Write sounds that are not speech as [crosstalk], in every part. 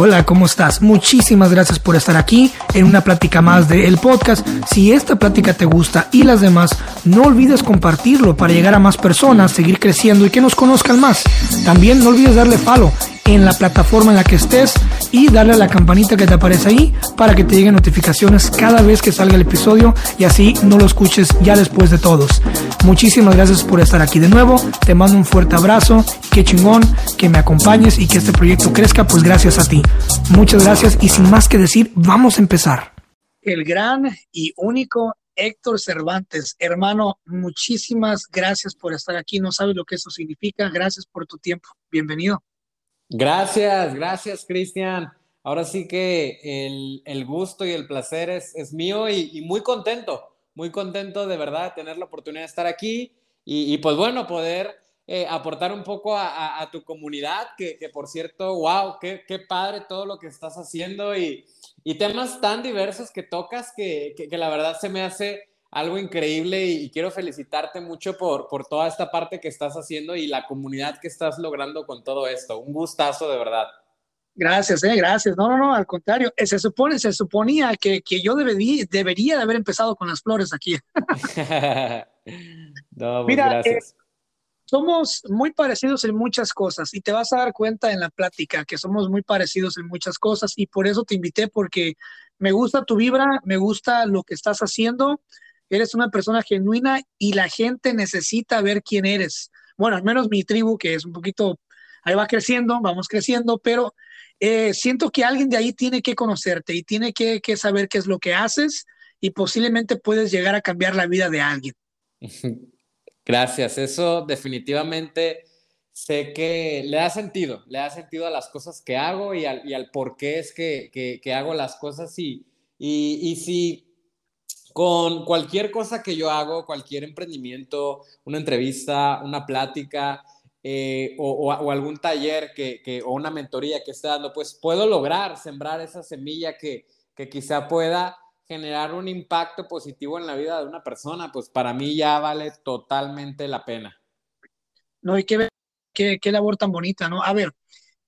Hola, ¿cómo estás? Muchísimas gracias por estar aquí en una plática más de El Podcast. Si esta plática te gusta y las demás, no olvides compartirlo para llegar a más personas, seguir creciendo y que nos conozcan más. También no olvides darle follow en la plataforma en la que estés y darle a la campanita que te aparece ahí para que te lleguen notificaciones cada vez que salga el episodio y así no lo escuches ya después de todos. Muchísimas gracias por estar aquí de nuevo. Te mando un fuerte abrazo. Qué chingón que me acompañes y que este proyecto crezca, pues gracias a ti. Muchas gracias y sin más que decir, vamos a empezar. El gran y único Héctor Cervantes, hermano, muchísimas gracias por estar aquí. No sabes lo que eso significa. Gracias por tu tiempo. Bienvenido. Gracias, gracias, Cristian. Ahora sí que el, gusto y el placer es, es mío y, muy contento, muy contento de verdad tener la oportunidad de estar aquí y, pues bueno, poder eh, aportar un poco a, tu comunidad, que, por cierto, wow, qué, qué, padre todo lo que estás haciendo y, y temas tan diversos que tocas que, que, la verdad se me hace algo increíble y, quiero felicitarte mucho por, por toda esta parte que estás haciendo y la comunidad que estás logrando con todo esto. Un gustazo de verdad. Gracias, eh, gracias. No, no, no, al contrario. Eh, se supone, se suponía que, que yo debería, debería de haber empezado con las flores aquí. [laughs] no, pues Mira, gracias. Eh, somos muy parecidos en muchas cosas y te vas a dar cuenta en la plática que somos muy parecidos en muchas cosas y por eso te invité porque me gusta tu vibra, me gusta lo que estás haciendo eres una persona genuina y la gente necesita ver quién eres. Bueno, al menos mi tribu, que es un poquito, ahí va creciendo, vamos creciendo, pero eh, siento que alguien de ahí tiene que conocerte y tiene que, saber qué es lo que haces y posiblemente puedes llegar a cambiar la vida de alguien. [laughs] Gracias, eso definitivamente sé que le da sentido, le da sentido a las cosas que hago y al, por qué es que, hago las cosas y, y, y si con cualquier cosa que yo hago, cualquier emprendimiento, una entrevista, una plática eh, o, algún taller que, o una mentoría que esté dando, pues puedo lograr sembrar esa semilla que, quizá pueda generar un impacto positivo en la vida de una persona, pues para mí ya vale totalmente la pena. No, y qué, qué, labor tan bonita, ¿no? A ver,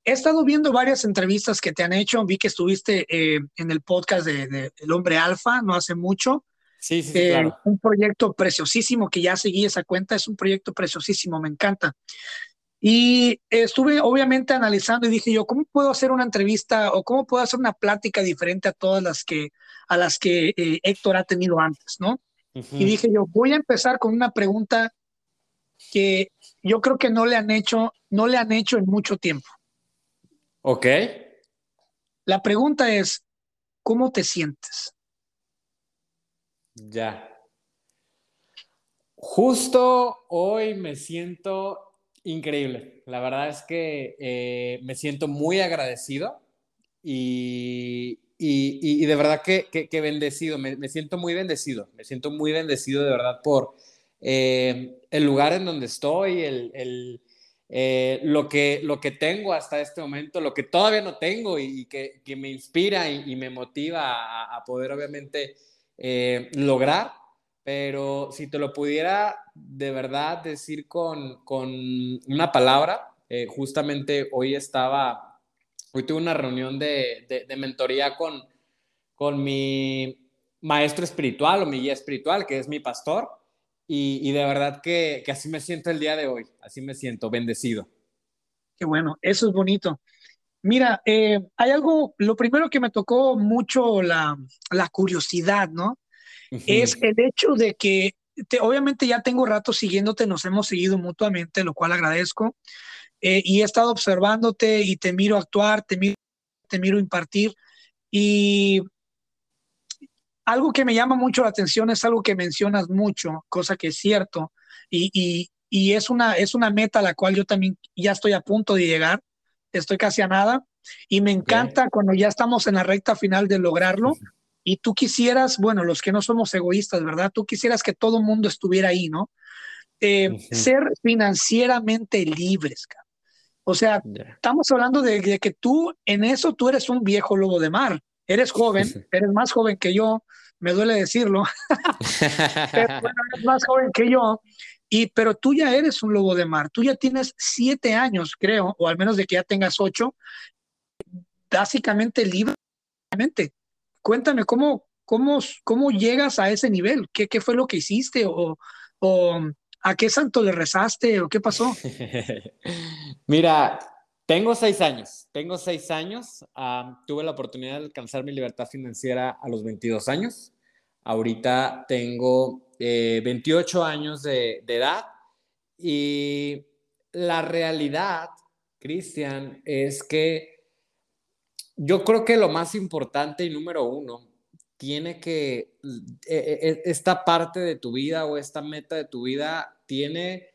he estado viendo varias entrevistas que te han hecho, vi que estuviste eh, en el podcast de, El Hombre Alfa no hace mucho, Sí, sí, eh, claro. Un proyecto preciosísimo, que ya seguí esa cuenta, es un proyecto preciosísimo, me encanta. Y estuve obviamente analizando y dije yo, ¿cómo puedo hacer una entrevista o cómo puedo hacer una plática diferente a todas las que, a las que eh, Héctor ha tenido antes, ¿no? Y dije yo, voy a empezar con una pregunta que yo creo que no le han hecho, no le han hecho en mucho tiempo. Ok. La pregunta es, ¿cómo te sientes? Ya. Justo hoy me siento increíble. La verdad es que eh, me siento muy agradecido y, de verdad que, bendecido. Me, siento muy bendecido. Me siento muy bendecido de verdad por eh, el lugar en donde estoy, el, eh, lo, que, lo que tengo hasta este momento, lo que todavía no tengo y, que, me inspira y, me motiva a poder obviamente eh, lograr, pero si te lo pudiera de verdad decir con, con una palabra, eh, justamente hoy estaba, hoy tuve una reunión de, de, mentoría con, con mi maestro espiritual o mi guía espiritual, que es mi pastor, y, y de verdad que, que, así me siento el día de hoy, así me siento bendecido. Qué bueno, eso es bonito. Mira, eh, hay algo, lo primero que me tocó mucho la, la curiosidad, ¿no? Es el hecho de que obviamente ya tengo rato siguiéndote, nos hemos seguido mutuamente, lo cual agradezco, eh, y he estado observándote y te miro actuar, te miro, te miro impartir, y algo que me llama mucho la atención es algo que mencionas mucho, cosa que es cierto, y, y, y es, una, es una meta a la cual yo también ya estoy a punto de llegar, estoy casi a nada y me encanta cuando ya estamos en la recta final de lograrlo y tú quisieras, bueno, los que no somos egoístas, ¿verdad? Tú quisieras que todo el mundo estuviera ahí, ¿no? Eh, ser financieramente libres. O sea, estamos hablando de, que tú, en eso tú eres un viejo lobo de mar. Eres joven, [laughs] eres más joven que yo, me duele decirlo, [laughs] pero [laughs] eres más joven que yo y, pero tú ya eres un lobo de mar, tú ya tienes siete años, creo, o al menos de que ya tengas ocho, básicamente libre. Cuéntame, ¿cómo, cómo, cómo llegas a ese nivel? ¿Qué, qué fue lo que hiciste? ¿O, o a qué santo le rezaste? ¿O qué pasó? [laughs] Mira, tengo seis años, tengo seis años. tuve la oportunidad de alcanzar mi libertad financiera a los 22 años. Ahorita tengo 28 eh, años de, edad y la realidad, Cristian, es que yo creo que lo más importante y número uno tiene que, e, e, e, esta parte de tu vida o esta meta de tu vida tiene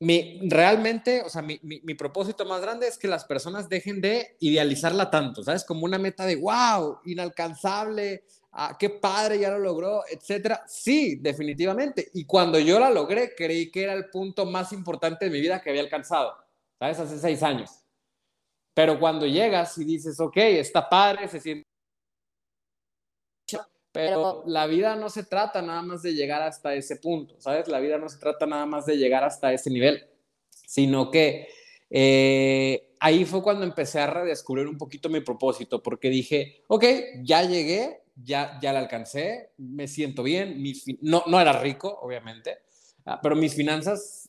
mi, realmente, o sea, mi, mi, propósito más grande es que las personas dejen de idealizarla tanto, ¿sabes? Como una meta de, wow, inalcanzable, ah, qué padre, ya lo logró, etcétera. Sí, definitivamente. Y cuando yo la logré, creí que era el punto más importante de mi vida que había alcanzado, ¿sabes? Hace seis años. Pero cuando llegas y dices, ok, está padre, se siente pero la vida no se trata nada más de llegar hasta ese punto, ¿sabes? La vida no se trata nada más de llegar hasta ese nivel, sino que eh, ahí fue cuando empecé a redescubrir un poquito mi propósito, porque dije, ok, ya llegué, ya, ya la alcancé, me siento bien, no, no era rico, obviamente, ah, pero mis finanzas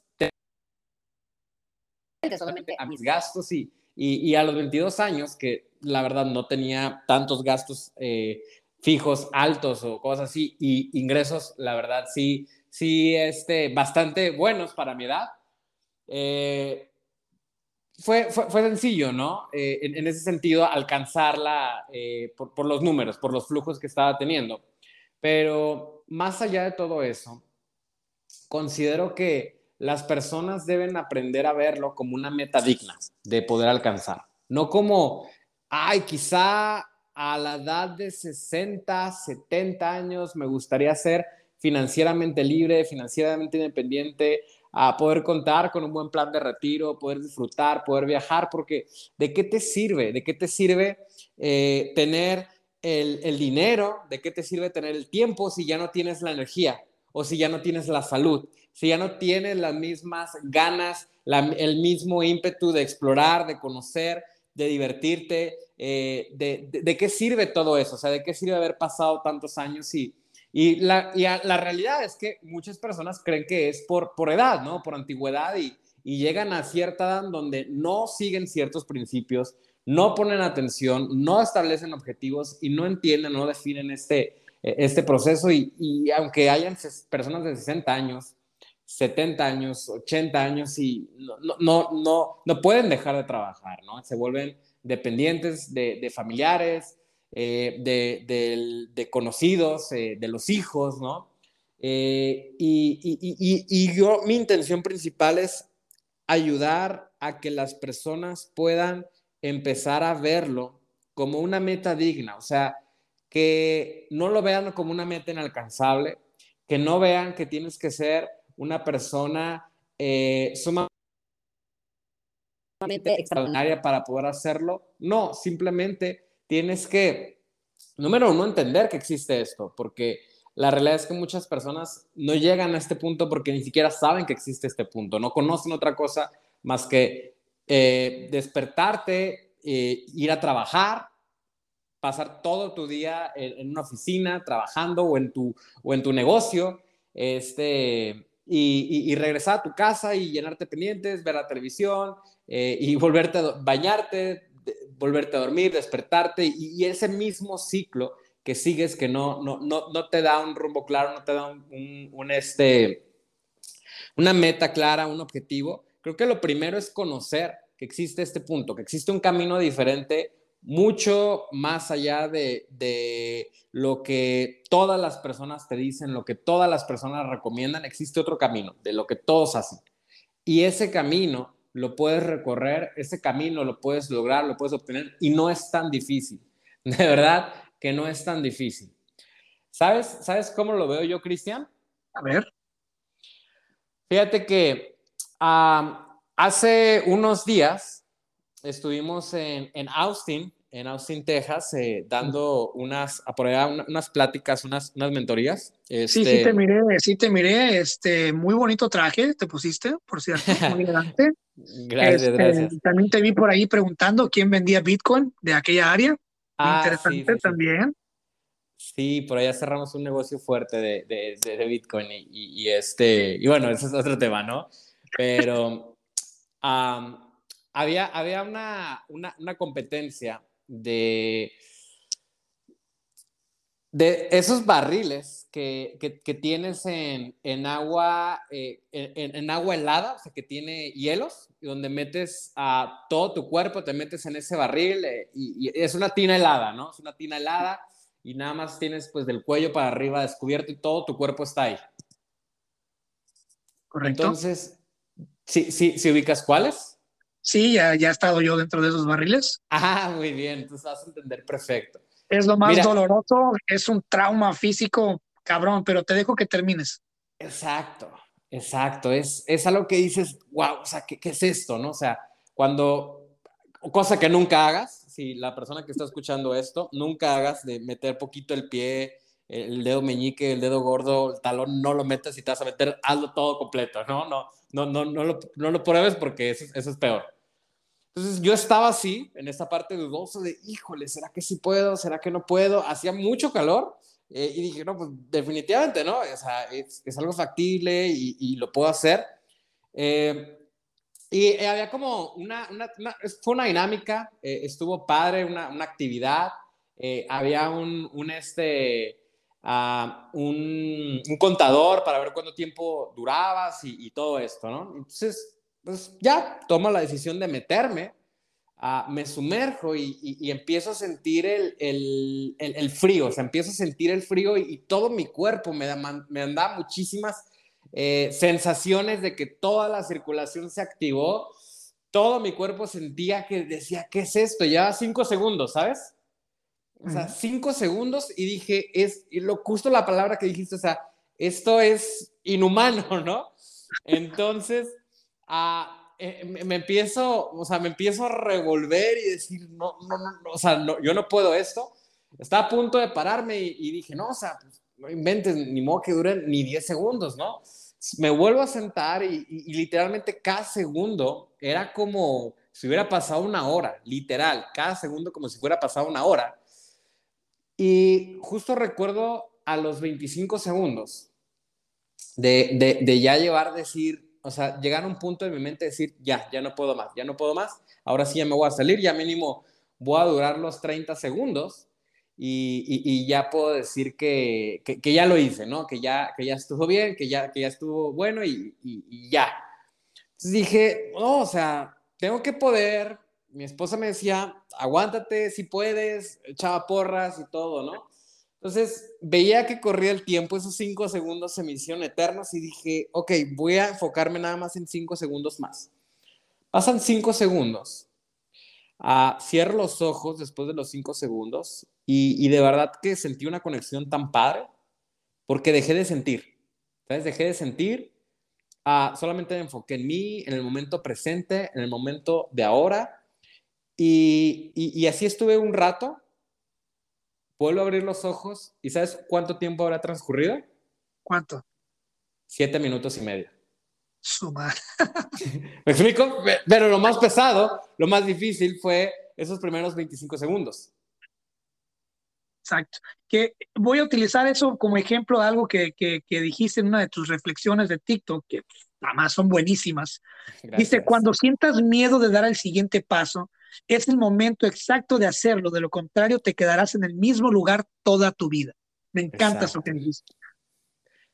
solamente a mis gastos y, y, a los 22 años, que la verdad no tenía tantos gastos eh, fijos altos o cosas así, y ingresos, la verdad, sí, sí, este, bastante buenos para mi edad. Eh, fue, fue, sencillo, ¿no? Eh, en, ese sentido, alcanzarla eh, por, por, los números, por los flujos que estaba teniendo. Pero más allá de todo eso, considero que las personas deben aprender a verlo como una meta digna de poder alcanzar, no como, ay, quizá a la edad de 60, 70 años me gustaría ser financieramente libre, financieramente independiente, a poder contar con un buen plan de retiro, poder disfrutar, poder viajar, porque ¿de qué te sirve? ¿De qué te sirve eh, tener el, dinero? ¿De qué te sirve tener el tiempo si ya no tienes la energía o si ya no tienes la salud? Si ya no tienes las mismas ganas, el mismo ímpetu de explorar, de conocer, de divertirte, eh, de, qué sirve todo eso, o sea, de qué sirve haber pasado tantos años y, y, la, la realidad es que muchas personas creen que es por, por edad, ¿no? Por antigüedad y, y llegan a cierta edad donde no siguen ciertos principios, no ponen atención, no establecen objetivos y no entienden, no definen este, e, este proceso y, y aunque hayan personas de 60 años, 70 años, 80 años y no, no, no, no pueden dejar de trabajar, ¿no? Se vuelven dependientes de, familiares, eh, de, conocidos, eh, de los hijos, ¿no? Eh, y, yo, mi intención principal es ayudar a que las personas puedan empezar a verlo como una meta digna, o sea, que no lo vean como una meta inalcanzable, que no vean que tienes que ser una persona sumamente extraordinaria para poder hacerlo. No, simplemente tienes que, número uno, entender que existe esto, porque la realidad es que muchas personas no llegan a este punto porque ni siquiera saben que existe este punto, no conocen otra cosa más que eh, despertarte, eh, ir a trabajar, pasar todo tu día en, una oficina trabajando o en tu, o en tu negocio, este, y, regresar a tu casa y llenarte pendientes, ver la televisión eh, y volverte a bañarte, volverte a dormir, despertarte y, ese mismo ciclo que sigues que no, no, no, no te da un rumbo claro, no te da un, un, este, una meta clara, un objetivo. Creo que lo primero es conocer que existe este punto, que existe un camino diferente mucho más allá de, de, lo que todas las personas te dicen, lo que todas las personas recomiendan, existe otro camino, de lo que todos hacen. Y ese camino lo puedes recorrer, ese camino lo puedes lograr, lo puedes obtener y no es tan difícil. [laughs] De verdad que no es tan difícil. ¿Sabes, ¿Sabes cómo lo veo yo, Cristian? A ver. Fíjate que hace unos días estuvimos en, Austin, en Austin, Texas, eh, dando unas, por unas pláticas, unas, unas mentorías. Sí, sí te este miré, sí te miré, este, muy bonito traje te pusiste, por cierto, [laughs] muy elegante. gracias, este, gracias. También te vi por ahí preguntando quién vendía Bitcoin de aquella área. Ah, Interesante también. Sí, por allá cerramos un negocio fuerte de, de, de Bitcoin y, y, este, y bueno, ese es otro tema, ¿no? Pero [laughs] había, había una, una, una, competencia de, de esos barriles que, que, que tienes en, en agua, eh, en, en, agua helada, o sea, que tiene hielos, donde metes a todo tu cuerpo, te metes en ese barril eh, y, y es una tina helada, ¿no? Es una tina helada y nada más tienes pues del cuello para arriba descubierto y todo tu cuerpo está ahí. Correcto. Entonces, ¿sí, sí, ¿sí ubicas cuáles? Sí, ya, ya he estado yo dentro de esos barriles. Ah, muy bien, entonces vas a entender perfecto. Es lo más doloroso, es un trauma físico, cabrón, pero te dejo que termines. Exacto, exacto, es, es algo que dices, wow, o sea, ¿qué, ¿qué es esto? ¿No? O sea, cuando, cosa que nunca hagas, si la persona que está escuchando esto, nunca hagas de meter poquito el pie, el dedo meñique, el dedo gordo, el talón, no lo metas y te vas a meter, hazlo todo completo, ¿no? No, no, no, no, lo, no lo pruebes porque eso, eso es peor. Entonces yo estaba así, en esta parte dudoso de, híjole, ¿será que sí puedo? ¿Será que no puedo? Hacía mucho calor eh, y dije, no, pues definitivamente, ¿no? O sea, es, es algo factible y, y, lo puedo hacer. Eh, y eh, había como una, una, fue una dinámica, eh, estuvo padre, una, una actividad, eh, había un, un este, uh, un, un, contador para ver cuánto tiempo durabas y, y todo esto, ¿no? Entonces, pues ya tomo la decisión de meterme, uh, me sumerjo y, y, y, empiezo a sentir el, el, el, el, frío, o sea, empiezo a sentir el frío y, todo mi cuerpo me, da, me anda muchísimas eh, sensaciones de que toda la circulación se activó, todo mi cuerpo sentía que decía, ¿qué es esto? Ya cinco segundos, ¿sabes? O sea, cinco segundos y dije, es lo justo la palabra que dijiste, o sea, esto es inhumano, [laughs] ¿no? Entonces, ah, eh, me, empiezo, o sea, me empiezo a revolver y decir, no, no, no, o sea, no, yo no puedo esto. Estaba a punto de pararme y, y dije, no, o sea, pues, no inventes, ni modo que duren ni 10 segundos, ¿no? Me vuelvo a sentar y, y, literalmente cada segundo era como si hubiera pasado una hora, literal, cada segundo como si fuera pasado una hora. Y justo recuerdo a los 25 segundos de, de, de ya llevar, decir, o sea, llegar a un punto de mi mente decir, ya, ya no puedo más, ya no puedo más, ahora sí ya me voy a salir, ya mínimo voy a durar los 30 segundos y, ya puedo decir que, que, ya lo hice, ¿no? Que ya, que ya estuvo bien, que ya, que ya estuvo bueno y, y ya. Entonces dije, no, o sea, tengo que poder. Mi esposa me decía, aguántate si puedes, echaba porras y todo, ¿no? Entonces veía que corría el tiempo, esos cinco segundos se me hicieron eternos y dije, ok, voy a enfocarme nada más en cinco segundos más. Pasan cinco segundos. Ah, cierro los ojos después de los cinco segundos y, de verdad que sentí una conexión tan padre porque dejé de sentir, ¿sabes? Dejé de sentir, uh, solamente me enfoqué en mí, en el momento presente, en el momento de ahora y, y, así estuve un rato, vuelvo a abrir los ojos y ¿sabes cuánto tiempo habrá transcurrido? ¿Cuánto? Siete minutos y medio. Sumar. [laughs] ¿Me explico? Pero lo más pesado, lo más difícil fue esos primeros 25 segundos. Exacto. Que voy a utilizar eso como ejemplo de algo que, que, que dijiste en una de tus reflexiones de TikTok, que además son buenísimas. Gracias. Dice, cuando sientas miedo de dar el siguiente paso, es el momento exacto de hacerlo, de lo contrario te quedarás en el mismo lugar toda tu vida. Me encanta eso que dijiste.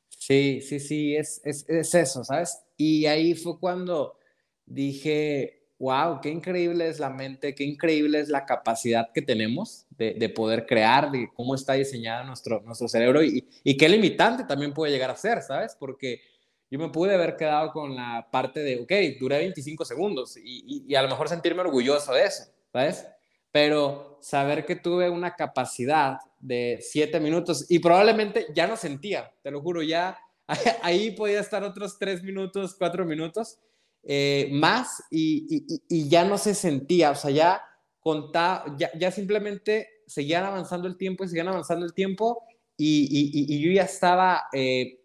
Sí, sí, sí, es, es, es eso, ¿sabes? Y ahí fue cuando dije, wow, qué increíble es la mente, qué increíble es la capacidad que tenemos de, de poder crear, de cómo está diseñado nuestro, nuestro cerebro y, y, qué limitante también puede llegar a ser, ¿sabes? Porque yo me pude haber quedado con la parte de, ok, duré 25 segundos y, y, y a lo mejor sentirme orgulloso de eso, ¿sabes? Pero saber que tuve una capacidad de 7 minutos y probablemente ya no sentía, te lo juro, ya [laughs] ahí podía estar otros 3 minutos, 4 minutos eh, más y, y, y, ya no se sentía, o sea, ya ya, ya simplemente seguían avanzando el tiempo y seguían avanzando el tiempo y, yo ya estaba, eh,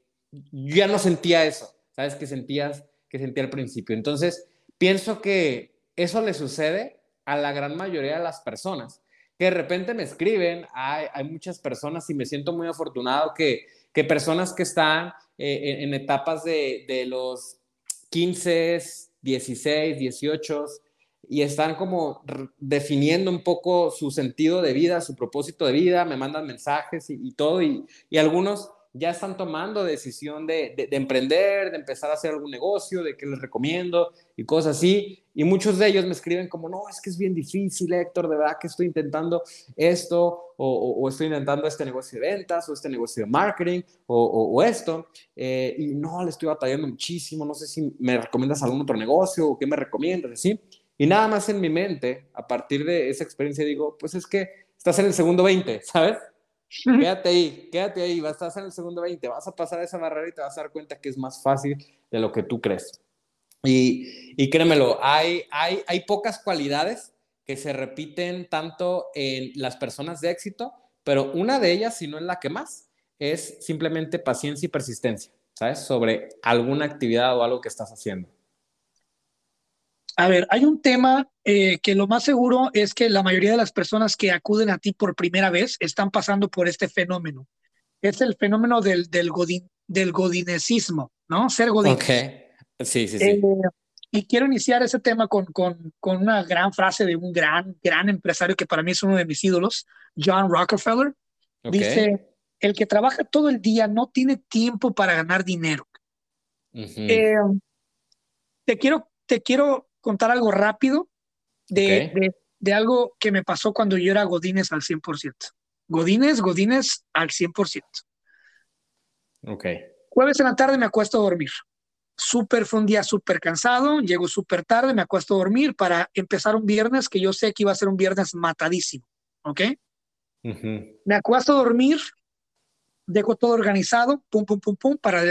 ya no sentía eso, ¿sabes? Que sentías, que sentía al principio. Entonces, pienso que eso le sucede a la gran mayoría de las personas, que de repente me escriben, hay, hay muchas personas y me siento muy afortunado que, que personas que están eh, en, etapas de, de los 15, 16, 18, y están como definiendo un poco su sentido de vida, su propósito de vida, me mandan mensajes y, todo, y, algunos ya están tomando decisión de, de, emprender, de empezar a hacer algún negocio, de qué les recomiendo y cosas así. Y muchos de ellos me escriben como, no, es que es bien difícil, Héctor, de verdad que estoy intentando esto, o, estoy intentando este negocio de ventas, o este negocio de marketing, o, esto, eh, y no, le estoy batallando muchísimo, no sé si me recomiendas algún otro negocio, o qué me recomiendas, así. Y nada más en mi mente, a partir de esa experiencia, digo, pues es que estás en el segundo 20, ¿sabes? Quédate ahí, quédate ahí, vas a estar el segundo 20, vas a pasar esa barrera y te vas a dar cuenta que es más fácil de lo que tú crees. Y, y créemelo, hay, hay, hay pocas cualidades que se repiten tanto en las personas de éxito, pero una de ellas, si no es la que más, es simplemente paciencia y persistencia, ¿sabes? Sobre alguna actividad o algo que estás haciendo. A ver, hay un tema eh, que lo más seguro es que la mayoría de las personas que acuden a ti por primera vez están pasando por este fenómeno. Es el fenómeno del, del, godin, del godinesismo, ¿no? Ser godín. Ok, sí, sí, sí. Eh, y quiero iniciar ese tema con, con, con, una gran frase de un gran, gran empresario que para mí es uno de mis ídolos, John Rockefeller. Dice, el que trabaja todo el día no tiene tiempo para ganar dinero. Eh, te quiero, te quiero contar algo rápido de, de, algo que me pasó cuando yo era Godínez al 100%. Godínez, Godínez al 100%. Ok. Jueves en la tarde me acuesto a dormir. Súper, fue un día súper cansado, llego súper tarde, me acuesto a dormir para empezar un viernes que yo sé que iba a ser un viernes matadísimo. ¿Ok? Me acuesto a dormir, dejo todo organizado, pum, pum, pum, pum, para,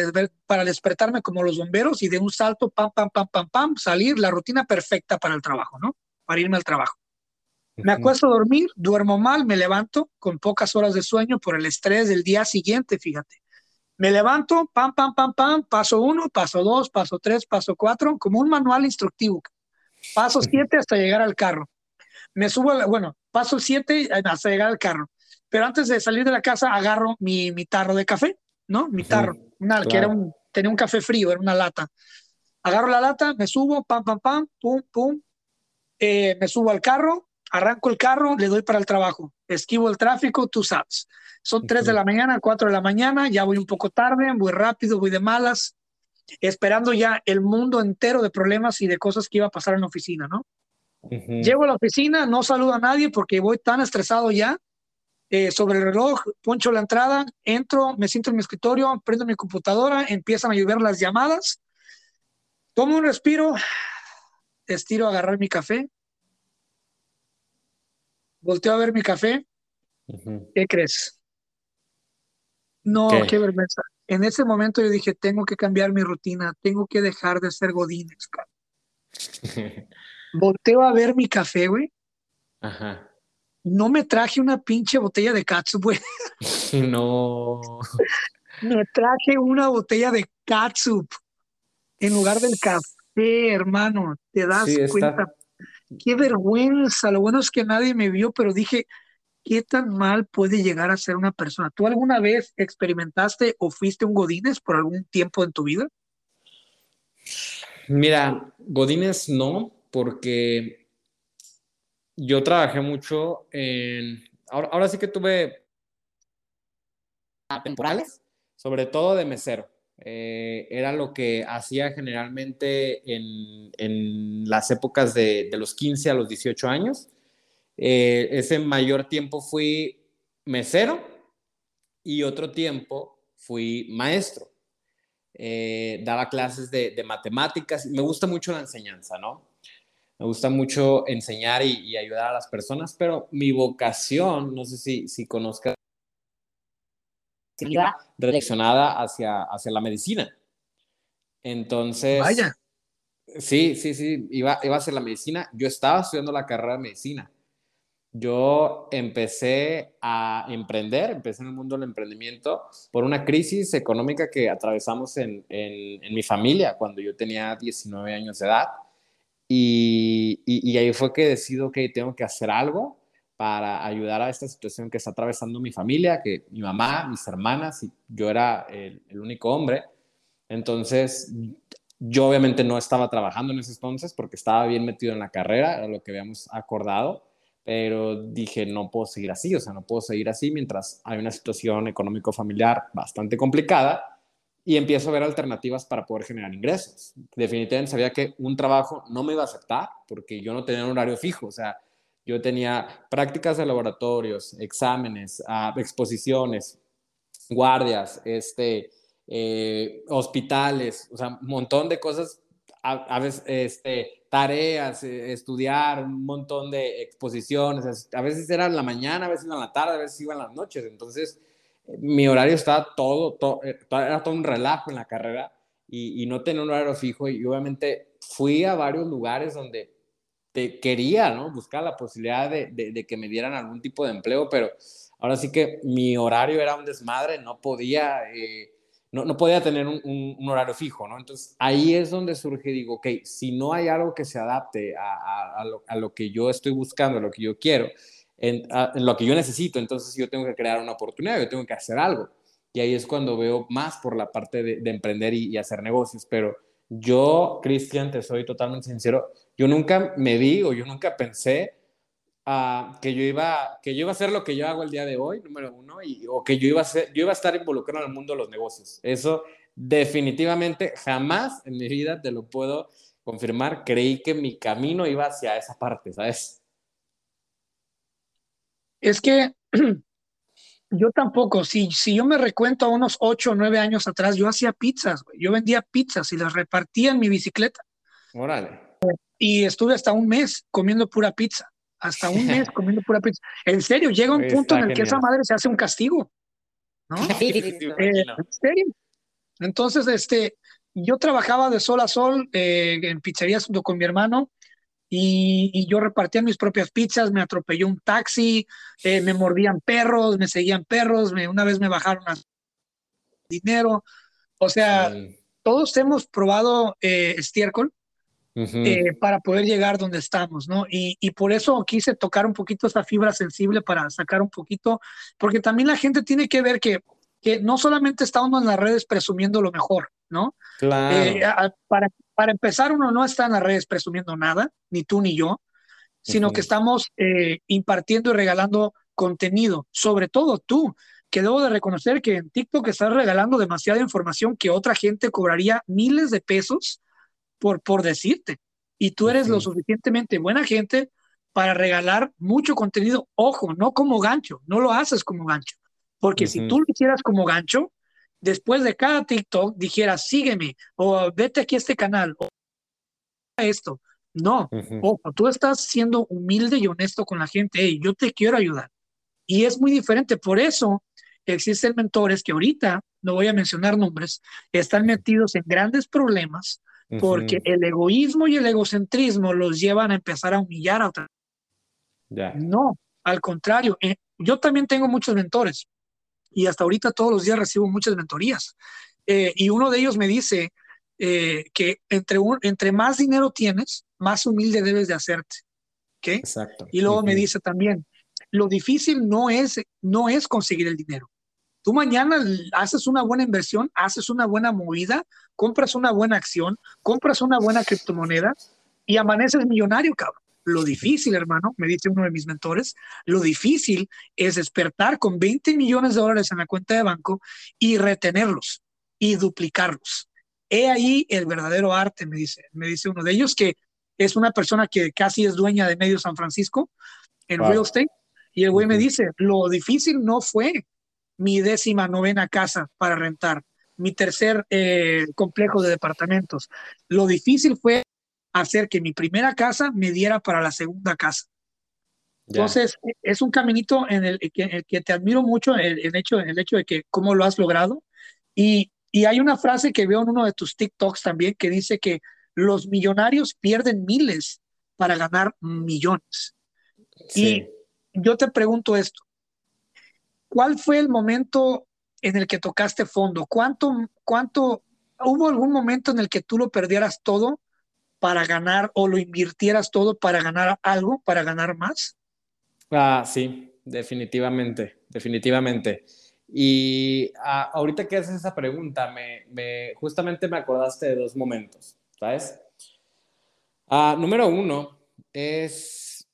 para despertarme como los bomberos y de un salto, pam, pam, pam, pam, pam, salir, la rutina perfecta para el trabajo, ¿no? Para irme al trabajo. Me acuesto a dormir, duermo mal, me levanto con pocas horas de sueño por el estrés del día siguiente, fíjate. Me levanto, pam, pam, pam, pam, paso uno, paso dos, paso tres, paso cuatro, como un manual instructivo. Paso siete hasta llegar al carro. Me subo, bueno, paso siete hasta llegar al carro pero antes de salir de la casa agarro mi, mi tarro de café, ¿no? Mi tarro, una, que era un, tenía un café frío, era una lata. Agarro la lata, me subo, pam, pam, pam, pum, pum, eh, me subo al carro, arranco el carro, le doy para el trabajo, esquivo el tráfico, tú sabes. Son tres de la mañana, cuatro de la mañana, ya voy un poco tarde, voy rápido, voy de malas, esperando ya el mundo entero de problemas y de cosas que iba a pasar en la oficina, ¿no? Llego a la oficina, no saludo a nadie porque voy tan estresado ya eh, sobre el reloj, poncho la entrada, entro, me siento en mi escritorio, prendo mi computadora, empiezan a llover las llamadas, tomo un respiro, estiro a agarrar mi café, volteo a ver mi café, ¿qué crees? No, ¿Qué? vergüenza. En ese momento yo dije, tengo que cambiar mi rutina, tengo que dejar de ser godines. [laughs] Volteo a ver mi café, güey. Ajá no me traje una pinche botella de catsup, güey. [laughs] No. me traje una botella de catsup en lugar del café, hermano. ¿Te das cuenta? Qué vergüenza. Lo bueno es que nadie me vio, pero dije, ¿qué tan mal puede llegar a ser una persona? ¿Tú alguna vez experimentaste o fuiste un Godínez por algún tiempo en tu vida? Mira, Godínez no, porque yo trabajé mucho en, ahora, sí que tuve temporales, sobre todo de mesero. Eh, era lo que hacía generalmente en, las épocas de, los 15 a los 18 años. Eh, ese mayor tiempo fui mesero y otro tiempo fui maestro. Eh, daba clases de, de, matemáticas. Me gusta mucho la enseñanza, ¿no? Me gusta mucho enseñar y, ayudar a las personas, pero mi vocación, no sé si, si conozcas, iba direccionada hacia, hacia la medicina. Entonces... Vaya. Sí, sí, sí, iba, iba a hacer la medicina. Yo estaba estudiando la carrera de medicina. yo empecé a emprender, empecé en el mundo del emprendimiento por una crisis económica que atravesamos en, en, mi familia cuando yo tenía 19 años de edad. Y, y, ahí fue que decido que tengo que hacer algo para ayudar a esta situación que está atravesando mi familia, que mi mamá, mis hermanas, y yo era el, el único hombre. Entonces, yo obviamente no estaba trabajando en ese entonces porque estaba bien metido en la carrera, era lo que habíamos acordado pero dije, no puedo seguir así, o sea, no puedo seguir así mientras hay una situación económico-familiar bastante complicada y empiezo a ver alternativas para poder generar ingresos. Definitivamente sabía que un trabajo no me iba a aceptar porque yo no tenía un horario fijo, o sea, yo tenía prácticas de laboratorios, exámenes, ah, exposiciones, guardias, este, eh, hospitales, o sea, un montón de cosas, a veces, este, tareas, eh, estudiar, un montón de exposiciones. A veces era en la mañana, a veces iba en la tarde, a veces iba en las noches. Entonces, mi horario estaba todo, todo, eh, era todo un relajo en la carrera y, no tenía un horario fijo. Y obviamente fui a varios lugares donde te quería, ¿no? Buscar la posibilidad de, de, que me dieran algún tipo de empleo, pero ahora sí que mi horario era un desmadre, no podía no, no podía tener un, un, horario fijo, ¿no? Entonces ahí es donde surge, digo, ok, si no hay algo que se adapte a, a, lo, a lo, que yo estoy buscando, a lo que yo quiero, en, en, lo que yo necesito, entonces yo tengo que crear una oportunidad, yo tengo que hacer algo. Y ahí es cuando veo más por la parte de, de emprender y, y, hacer negocios. Pero yo, Cristian, te soy totalmente sincero, yo nunca me vi o yo nunca pensé que, yo iba, que yo iba a hacer lo que yo hago el día de hoy, número uno, y, o que yo iba, a ser, yo iba a estar involucrado en el mundo de los negocios. Eso definitivamente jamás en mi vida te lo puedo confirmar. Creí que mi camino iba hacia esa parte, ¿sabes? Es que [clears throat] yo tampoco, si, si yo me recuento a unos ocho o nueve años atrás, yo hacía pizzas, yo vendía pizzas y las repartía en mi bicicleta. Órale. Y estuve hasta un mes comiendo pura pizza hasta un mes [laughs] comiendo pura pizza. En serio, llega un punto en el que esa madre se hace un castigo. ¿No? [laughs] Eh, en serio. Entonces, este, yo trabajaba de sol a sol eh, en pizzerías junto con mi hermano y, yo repartía mis propias pizzas, me atropelló un taxi, eh, me mordían perros, me seguían perros, me, una vez me bajaron dinero. O sea, todos hemos probado estiércol eh, para poder llegar donde estamos, ¿no? Y, y, por eso quise tocar un poquito esa fibra sensible para sacar un poquito, porque también la gente tiene que ver que, que no solamente está uno en las redes presumiendo lo mejor, ¿no? Claro. Eh, para, para empezar, uno no está en las redes presumiendo nada, ni tú ni yo, sino que estamos eh, impartiendo y regalando contenido, sobre todo tú, que debo de reconocer que en TikTok estás regalando demasiada información que otra gente cobraría miles de pesos por, por decirte. Y tú eres lo suficientemente buena gente para regalar mucho contenido. Ojo, no como gancho, no lo haces como gancho. Porque si tú lo hicieras como gancho, después de cada TikTok dijeras, sígueme, o vete aquí a este canal, o esto. No, ojo, tú estás siendo humilde y honesto con la gente, y yo te quiero ayudar. Y es muy diferente. Por eso existen mentores que ahorita, no voy a mencionar nombres, están metidos en grandes problemas porque el egoísmo y el egocentrismo los llevan a empezar a humillar a otra. No, al contrario, eh, yo también tengo muchos mentores y hasta ahorita todos los días recibo muchas mentorías. Eh, y uno de ellos me dice eh, que entre, entre más dinero tienes, más humilde debes de hacerte. ¿okay? Exacto. Y luego me dice también, lo difícil no es, no es conseguir el dinero. Tú mañana haces una buena inversión, haces una buena movida, compras una buena acción, compras una buena criptomoneda y amaneces millonario, cabrón. Lo difícil, hermano, me dice uno de mis mentores, lo difícil es despertar con 20 millones de dólares en la cuenta de banco y retenerlos y duplicarlos. He ahí el verdadero arte, me dice, me dice uno de ellos, que es una persona que casi es dueña de medio San Francisco en real estate. Y el güey me dice, lo difícil no fue mi décima novena casa para rentar, mi tercer eh, complejo de departamentos. Lo difícil fue hacer que mi primera casa me diera para la segunda casa. Entonces, es un caminito en el que, te admiro mucho, el, hecho, el hecho de que cómo lo has logrado. Y, y hay una frase que veo en uno de tus TikToks también que dice que los millonarios pierden miles para ganar millones. Sí. yo te pregunto esto. ¿Cuál fue el momento en el que tocaste fondo? ¿Cuánto, cuánto, hubo algún momento en el que tú lo perdieras todo para ganar o lo invirtieras todo para ganar algo, para ganar más? Ah, sí, definitivamente, definitivamente. Y ah, ahorita que haces esa pregunta, me, justamente me acordaste de dos momentos, ¿sabes? Ah, número uno es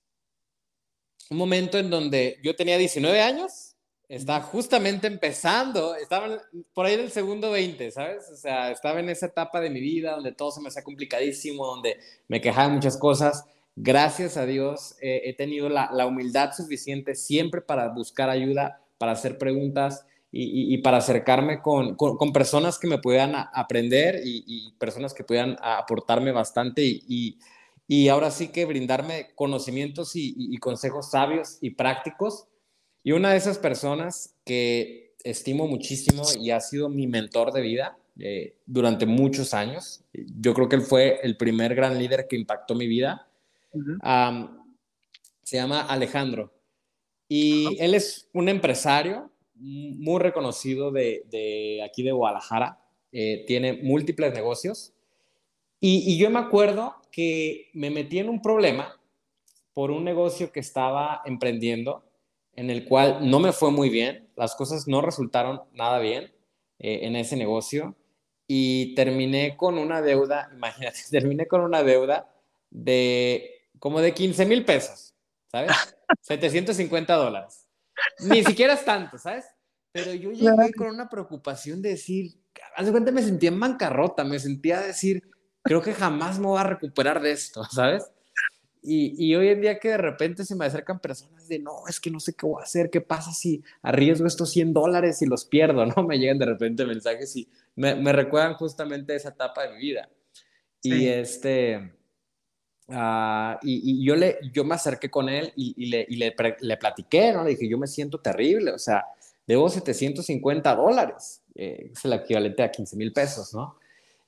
un momento en donde yo tenía 19 años, estaba justamente empezando, estaba por ahí en el segundo 20, ¿sabes? O sea, estaba en esa etapa de mi vida donde todo se me hacía complicadísimo, donde me quejaba muchas cosas. Gracias a Dios he tenido la, la humildad suficiente siempre para buscar ayuda para hacer preguntas y, para acercarme con, con, personas que me puedan aprender y, personas que puedan aportarme bastante y, y, ahora sí que brindarme conocimientos y, consejos sabios y prácticos. Y una de esas personas que estimo muchísimo y ha sido mi mentor de vida eh, durante muchos años, yo creo que él fue el primer gran líder que impactó mi vida, se llama Alejandro. Y él es un empresario muy reconocido de, aquí de Guadalajara. Eh, tiene múltiples negocios. Y, yo me acuerdo que me metí en un problema por un negocio que estaba emprendiendo, en el cual no me fue muy bien. Las cosas no resultaron nada bien eh, en ese negocio. Y terminé con una deuda, [laughs] imagínate, terminé con una deuda de como de 15 mil pesos, ¿sabes? [laughs] 750 dólares. Ni siquiera es tanto, ¿sabes? Pero yo llegué con una preocupación de decir, hace cuenta me sentía en bancarrota, me sentía decir, creo que jamás me voy a recuperar de esto, [laughs] ¿sabes? Y, y, hoy en día que de repente se me acercan personas de, no, es que no sé qué voy a hacer, qué pasa si arriesgo estos 100 dólares y los pierdo, [laughs] ¿no? Me llegan de repente mensajes y me, me recuerdan justamente esa etapa de mi vida. Y este, Ah, y, yo, le, yo me acerqué con él y, le, y le, le, platiqué, ¿no? Le dije, yo me siento terrible, o sea, debo 750 dólares, eh, es el equivalente a 15 mil pesos, ¿no?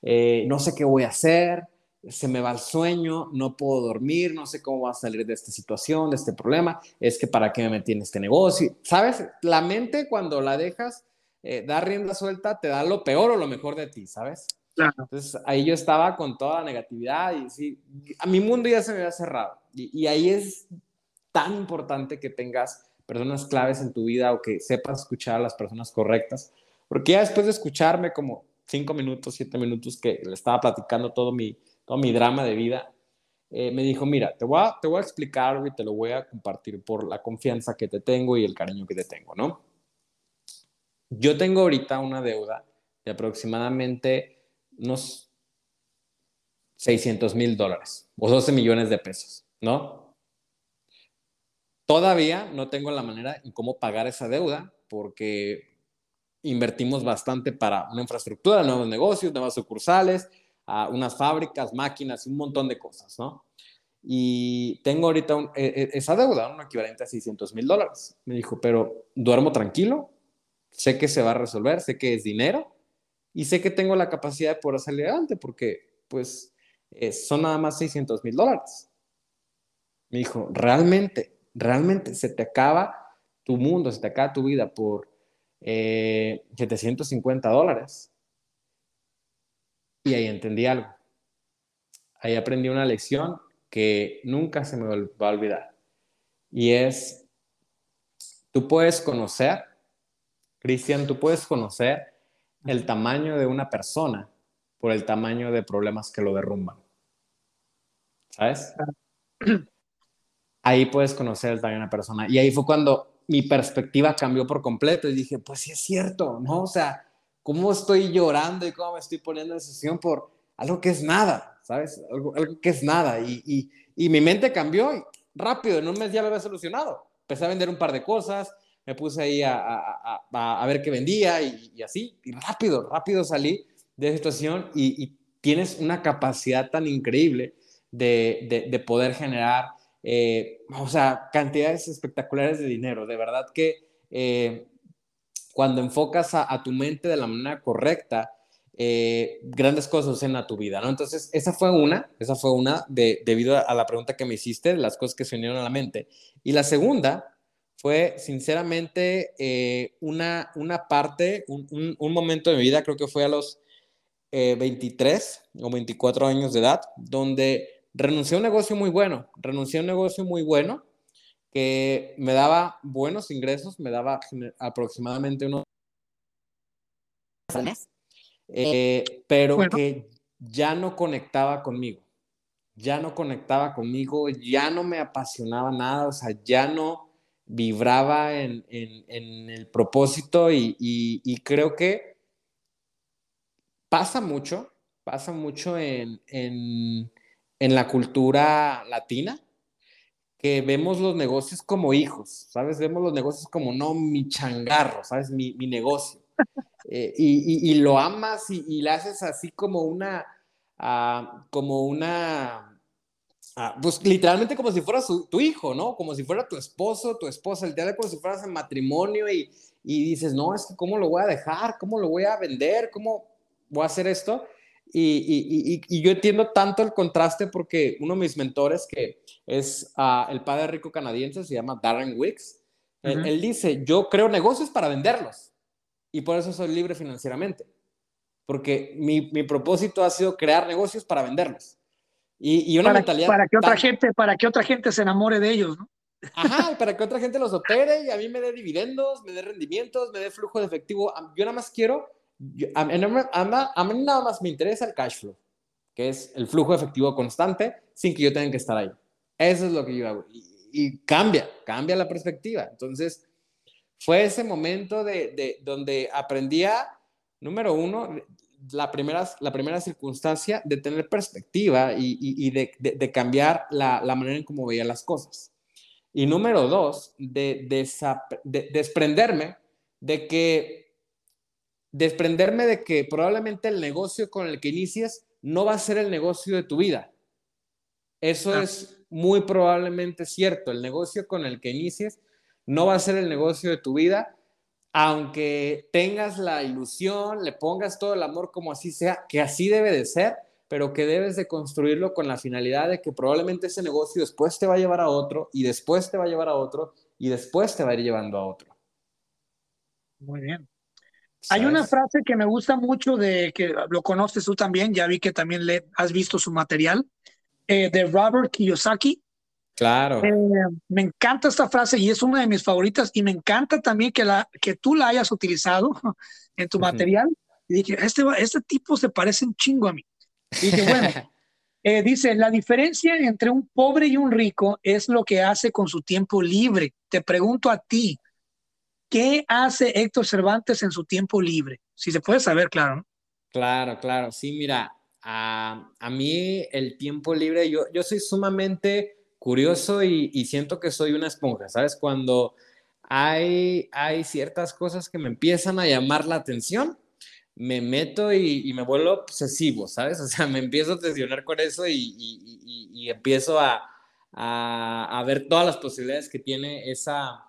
Eh, no sé qué voy a hacer, se me va el sueño, no puedo dormir, no sé cómo va a salir de esta situación, de este problema, es que para qué me metí en este negocio, ¿sabes? La mente cuando la dejas eh, dar rienda suelta te da lo peor o lo mejor de ti, ¿sabes? Entonces ahí yo estaba con toda la negatividad y sí, a mi mundo ya se me había cerrado. Y, ahí es tan importante que tengas personas claves en tu vida o que sepas escuchar a las personas correctas. Porque ya después de escucharme como cinco minutos, siete minutos que le estaba platicando todo mi, todo mi drama de vida, eh, me dijo, mira, te voy, a, te voy a explicar y te lo voy a compartir por la confianza que te tengo y el cariño que te tengo, ¿no? Yo tengo ahorita una deuda de aproximadamente unos 600 mil dólares o 12 millones de pesos, ¿no? Todavía no tengo la manera en cómo pagar esa deuda porque invertimos bastante para una infraestructura, nuevos negocios, nuevas sucursales, unas fábricas, máquinas, un montón de cosas, ¿no? Y tengo ahorita e, e, esa deuda, un equivalente a 600 mil dólares. Me dijo, pero duermo tranquilo, sé que se va a resolver, sé que es dinero y sé que tengo la capacidad de poder salir adelante porque pues eh, son nada más 600 mil dólares. Me dijo, realmente, realmente se te acaba tu mundo, se te acaba tu vida por 750 eh, dólares. Y ahí entendí algo. Ahí aprendí una lección que nunca se me va a olvidar. Y es, tú puedes conocer, Cristian, tú puedes conocer el tamaño de una persona por el tamaño de problemas que lo derrumban. ¿Sabes? Ahí puedes conocer el tamaño de una persona. Y ahí fue cuando mi perspectiva cambió por completo y dije, pues sí es cierto, ¿no? O sea, ¿cómo estoy llorando y cómo me estoy poniendo en sesión por algo que es nada, ¿sabes? Algo, que es nada. Y, y, mi mente cambió y rápido, en un mes ya lo había solucionado. Empecé a vender un par de cosas, me puse ahí a, a, a, ver qué vendía y, así, y rápido, rápido salí de esa situación y, tienes una capacidad tan increíble de, de, poder generar, eh, o sea, cantidades espectaculares de dinero. De verdad que eh, cuando enfocas a, tu mente de la manera correcta, eh, grandes cosas en tu vida, ¿no? Entonces, esa fue una, esa fue una de, debido a la pregunta que me hiciste, las cosas que se unieron a la mente. Y la segunda fue sinceramente eh, una, una parte, un, un, momento de mi vida, creo que fue a los 23 eh, o 24 años de edad, donde renuncié a un negocio muy bueno, renuncié a un negocio muy bueno que me daba buenos ingresos, me daba aproximadamente unos eh, pero que ya no conectaba conmigo, ya no conectaba conmigo, ya no me apasionaba nada, o sea, ya no vibraba en, el propósito y, creo que pasa mucho, pasa mucho en, en la cultura latina, que vemos los negocios como hijos, ¿sabes? Vemos los negocios como, no, mi changarro, ¿sabes? Mi, mi negocio. [laughs] Eh, y, y, lo amas y, y, le haces así como una, uh, como una, uh, pues literalmente como si fuera tu hijo, ¿no? Como si fuera tu esposo, tu esposa, día como si fueras en matrimonio y dices, no, es que cómo lo voy a dejar, cómo lo voy a vender, cómo voy a hacer esto. Y, y, yo entiendo tanto el contraste porque uno de mis mentores, que es uh, el padre rico canadiense, se llama Darren Wicks, él, dice, yo creo negocios para venderlos y por eso soy libre financieramente, porque mi, mi propósito ha sido crear negocios para venderlos. Y, y una para, mentalidad... Para que, otra gente, para que otra gente se enamore de ellos, ¿no? Ajá, para que otra gente los [laughs] opere y a mí me dé dividendos, me dé rendimientos, me dé flujo de efectivo. Yo nada más quiero a, mí, nada más me interesa el cash flow, que es el flujo efectivo constante sin que yo tenga que estar ahí. Eso es lo que yo hago. Y, cambia, cambia la perspectiva. Entonces, fue ese momento de, donde aprendía, número uno, la primera, la primera circunstancia de tener perspectiva y, de, cambiar la, manera en cómo veía las cosas. Y número dos, de, desprenderme de que desprenderme de que probablemente el negocio con el que inicies no va a ser el negocio de tu vida. Eso ah. es muy probablemente cierto. El negocio con el que inicies no va a ser el negocio de tu vida, aunque tengas la ilusión, le pongas todo el amor como así sea, que así debe de ser, pero que debes de construirlo con la finalidad de que probablemente ese negocio después te va a llevar a otro y después te va a llevar a otro y después te va a ir llevando a otro. Muy bien. Hay una frase que me gusta mucho de que lo conoces tú también, ya vi que también le has visto su material, eh, de Robert Kiyosaki. Claro. Eh, me encanta esta frase y es una de mis favoritas y me encanta también que, la, que tú la hayas utilizado [laughs] en tu material. Y dije, este, este tipo se parece un chingo a mí. Y dije, bueno, [laughs] eh, dice, la diferencia entre un pobre y un rico es lo que hace con su tiempo libre. Te pregunto a ti, ¿Qué hace Héctor Cervantes en su tiempo libre? Si se puede saber, claro. Claro, claro. Sí, mira, a, mí el tiempo libre, yo, yo soy sumamente curioso y, siento que soy una esponja, ¿sabes? Cuando hay, hay ciertas cosas que me empiezan a llamar la atención, me meto y, me vuelvo obsesivo, ¿sabes? [laughs] O sea, me empiezo a obsesionar con eso y, empiezo a, a, ver todas las posibilidades que tiene esa,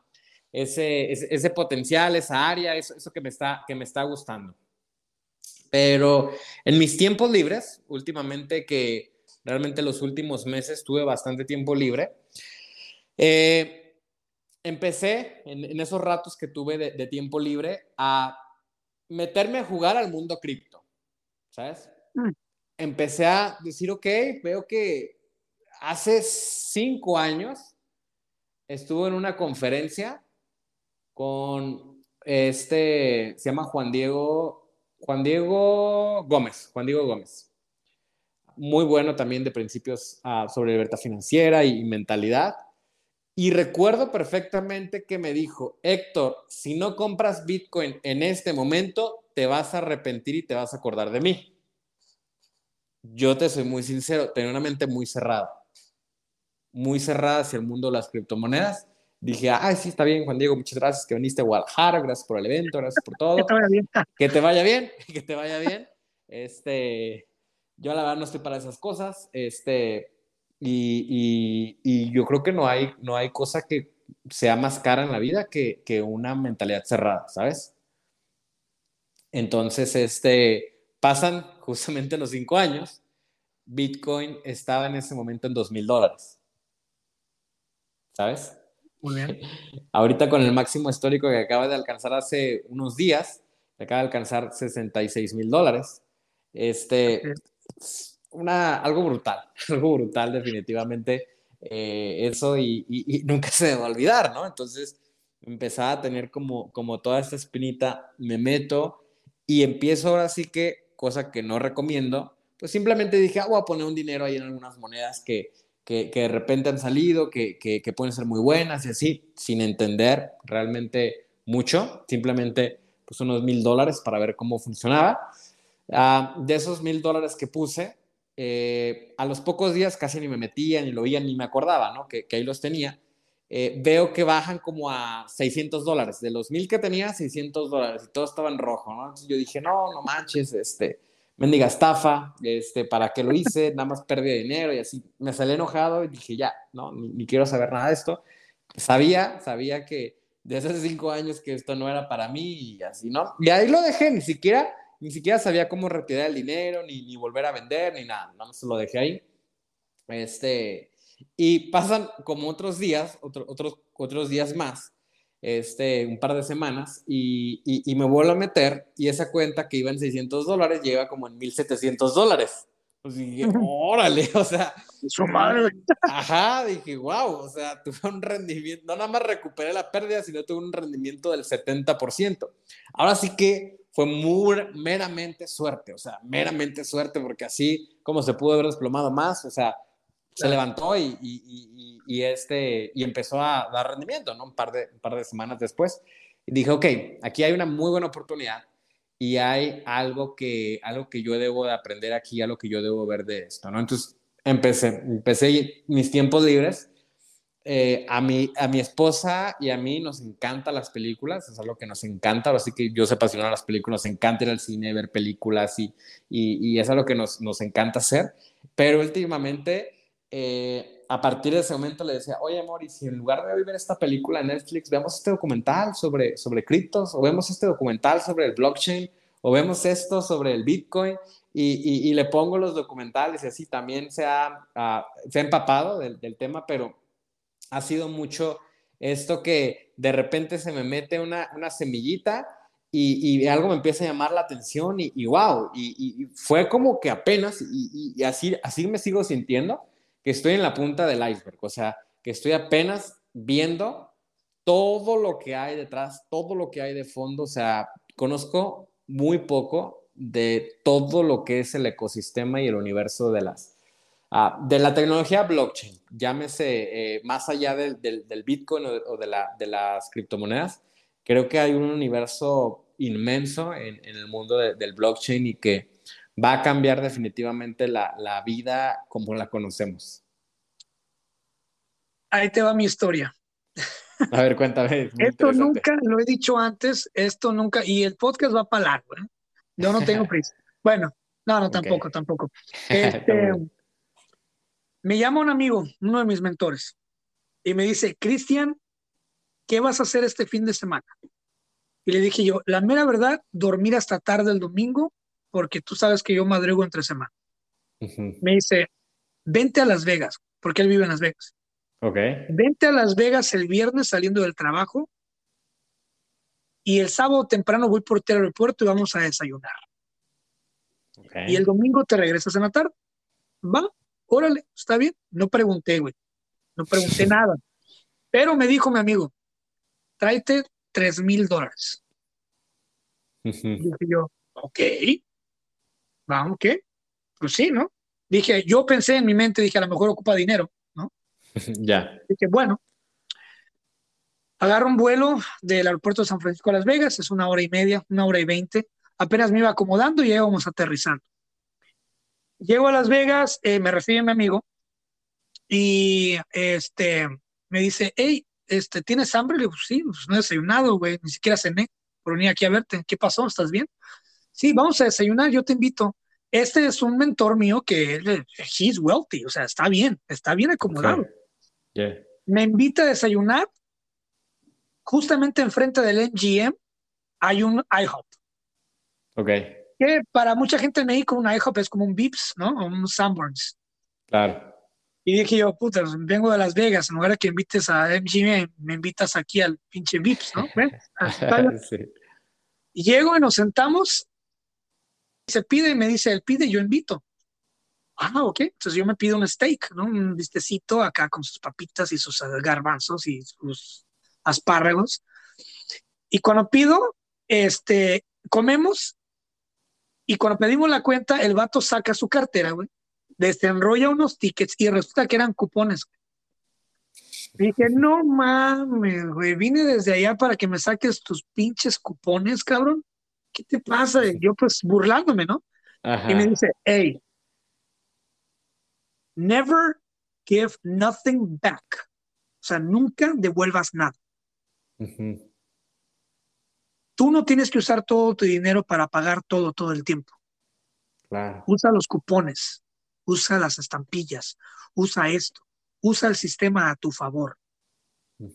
ese, ese, potencial, esa área, eso, eso, que, me está, que me está gustando. Pero en mis tiempos libres, últimamente que realmente los últimos meses tuve bastante tiempo libre, eh, empecé en, esos ratos que tuve de, tiempo libre a meterme a jugar al mundo cripto, ¿sabes? Mm. Empecé a decir, ok, veo que hace cinco años estuve en una conferencia con este, se llama Juan Diego, Juan Diego Gómez, Juan Diego Gómez. Muy bueno también de principios ah, sobre libertad financiera y, mentalidad. Y recuerdo perfectamente que me dijo, Héctor, si no compras Bitcoin en este momento, te vas a arrepentir y te vas a acordar de mí. Yo te soy muy sincero, tenía una mente muy cerrada, muy cerrada hacia el mundo de las criptomonedas dije, ah, sí, está bien, Juan Diego, muchas gracias que viniste a Guadalajara, gracias por el evento, gracias por todo. [laughs] que te vaya bien. Que te vaya bien, [laughs] que te vaya bien. Este, yo la verdad no estoy para esas cosas, este, y, y, yo creo que no hay, no hay cosa que sea más cara en la vida que, que una mentalidad cerrada, ¿sabes? Entonces, este, pasan justamente los cinco años, Bitcoin estaba en ese momento en dos mil dólares, ¿sabes? Muy bien. [laughs] Ahorita con el máximo histórico que acaba de alcanzar hace unos días, acaba de alcanzar 66 mil dólares. Este, una, algo brutal, [laughs] algo brutal definitivamente eh, eso y, y, nunca se debe olvidar, ¿no? Entonces empezaba a tener como, como toda esta espinita, me meto y empiezo ahora sí que, cosa que no recomiendo, pues simplemente dije, ah, voy a poner un dinero ahí en algunas monedas que, que, que de repente han salido, que, que, que, pueden ser muy buenas y así, sin entender realmente mucho, simplemente pues unos mil dólares para ver cómo funcionaba. Ah, de esos mil dólares que puse, eh, a los pocos días casi ni me metía, ni lo veía, ni me acordaba, ¿no? Que ahí los tenía. Eh, veo que bajan como a 600 dólares. De los mil que tenía, 600 dólares. Y todo estaba en rojo, ¿no? Entonces yo dije, no, no manches, este, mendiga estafa, este, ¿para qué lo hice? Nada más perdí dinero y así. Me salí enojado y dije, ya, no, ni, quiero saber nada de esto. Sabía, sabía que de hace cinco años que esto no era para mí y así, ¿no? Y ahí lo dejé, ni siquiera, ni siquiera sabía cómo retirar el dinero, ni, ni volver a vender, ni nada, nada más lo dejé ahí. Este, y pasan como otros días, otro, otros, otros días más, este, un par de semanas y, y, me vuelvo a meter y esa cuenta que iba en 600 dólares llega como en 1700 dólares. Pues dije, órale, [laughs] o sea. Su madre. Ajá, dije, wow, o sea, tuve un rendimiento, no nada más recuperé la pérdida, sino tuve un rendimiento del 70%. Ahora sí que fue muy, meramente suerte, o sea, meramente suerte, porque así como se pudo haber desplomado más, o sea, se levantó y, y, y, este, y empezó a dar rendimiento, ¿no? Un par, de, un par de semanas después. Y dije, ok, aquí hay una muy buena oportunidad y hay algo que, algo que yo debo de aprender aquí, algo que yo debo ver de esto, ¿no? Entonces empecé, empecé mis tiempos libres. Eh, a, mi, a mi esposa y a mí nos encantan las películas, es algo que nos encanta, así que yo soy apasionado a las películas, nos encanta ir al cine, ver películas y, y, y es algo que nos, nos encanta hacer, pero últimamente eh, a partir de ese momento le decía, oye, amor, y si en lugar de ver esta película en Netflix, vemos este documental sobre, sobre criptos, o vemos este documental sobre el blockchain, o vemos esto sobre el Bitcoin, y, y, le pongo los documentales y así también se ha, ah, se ha empapado del, del, tema, pero ha sido mucho esto que de repente se me mete una, una semillita y, y, algo me empieza a llamar la atención y, y wow, y, fue como que apenas, y, así, así me sigo sintiendo, que estoy en la punta del iceberg, o sea, que estoy apenas viendo todo lo que hay detrás, todo lo que hay de fondo, o sea, conozco muy poco de todo lo que es el ecosistema y el universo de las uh, de la tecnología blockchain, llámese eh, más allá del, del, del Bitcoin o, de, la, de, las criptomonedas, creo que hay un universo inmenso en, en el mundo de, del blockchain y que va a cambiar definitivamente la, la vida como la conocemos. Ahí te va mi historia. A ver, cuéntame. Esto nunca, lo he dicho antes, esto nunca, y el podcast va para largo, ¿eh? Yo no tengo [laughs] prisa. bueno, no, no, tampoco, okay. tampoco. [laughs] Este, me llama un amigo, uno de mis mentores, y me dice, Cristian, ¿qué vas a hacer este fin de semana? Y le dije yo, la mera verdad, dormir hasta tarde el domingo porque tú sabes que yo madrugo entre semana. Uh -huh. Me dice, vente a Las Vegas, porque él vive en Las Vegas. Ok. Vente a Las Vegas el viernes saliendo del trabajo y el sábado temprano voy por el aeropuerto y vamos a desayunar. Okay. Y el domingo te regresas en la tarde. Va, órale, está bien. No pregunté, güey. No pregunté [laughs] nada. Pero me dijo mi amigo, tráete tres mil dólares. Dije yo, ok, vamos, ¿qué? Pues sí, ¿no? Dije, yo pensé en mi mente, dije, a lo mejor ocupa dinero, ¿no? [laughs] Ya. Dije, bueno, agarro un vuelo del aeropuerto de San Francisco a Las Vegas, es una hora y media, una hora y veinte, apenas me iba acomodando y ya íbamos aterrizando. Llego a Las Vegas, eh, me recibe mi amigo y este, me dice, hey, este, ¿tienes hambre? Le digo, sí, pues no he desayunado, güey, ni siquiera cené, pero venía aquí a verte, ¿qué pasó? ¿Estás bien? Sí, vamos a desayunar, yo te invito. Este es un mentor mío que he's wealthy, o sea, está bien, está bien acomodado. Okay. Yeah. Me invita a desayunar. Justamente enfrente del MGM hay un IHOP. Ok. Que para mucha gente en México un IHOP es como un Vips, ¿no? O un Sanborns. Claro. Y dije yo, puta, vengo de Las Vegas, en lugar de que invites a MGM, me invitas aquí al pinche Vips, ¿no? Y [laughs] llego y nos sentamos, se pide y me dice, él pide, yo invito. Ah, ok. Entonces yo me pido un steak, ¿no? Un bistecito acá con sus papitas y sus garbanzos y sus espárragos. Y cuando pido, este, comemos y cuando pedimos la cuenta, el vato saca su cartera, güey, desenrolla unos tickets y resulta que eran cupones. dije, no mames, güey, vine desde allá para que me saques tus pinches cupones, cabrón. ¿Qué te pasa? yo pues burlándome, ¿no? Y me dice, hey, never give nothing back. O sea, nunca devuelvas nada. Tú no tienes que usar todo tu dinero para pagar todo todo el tiempo. Usa los cupones, usa las estampillas, usa esto, usa el sistema a tu favor.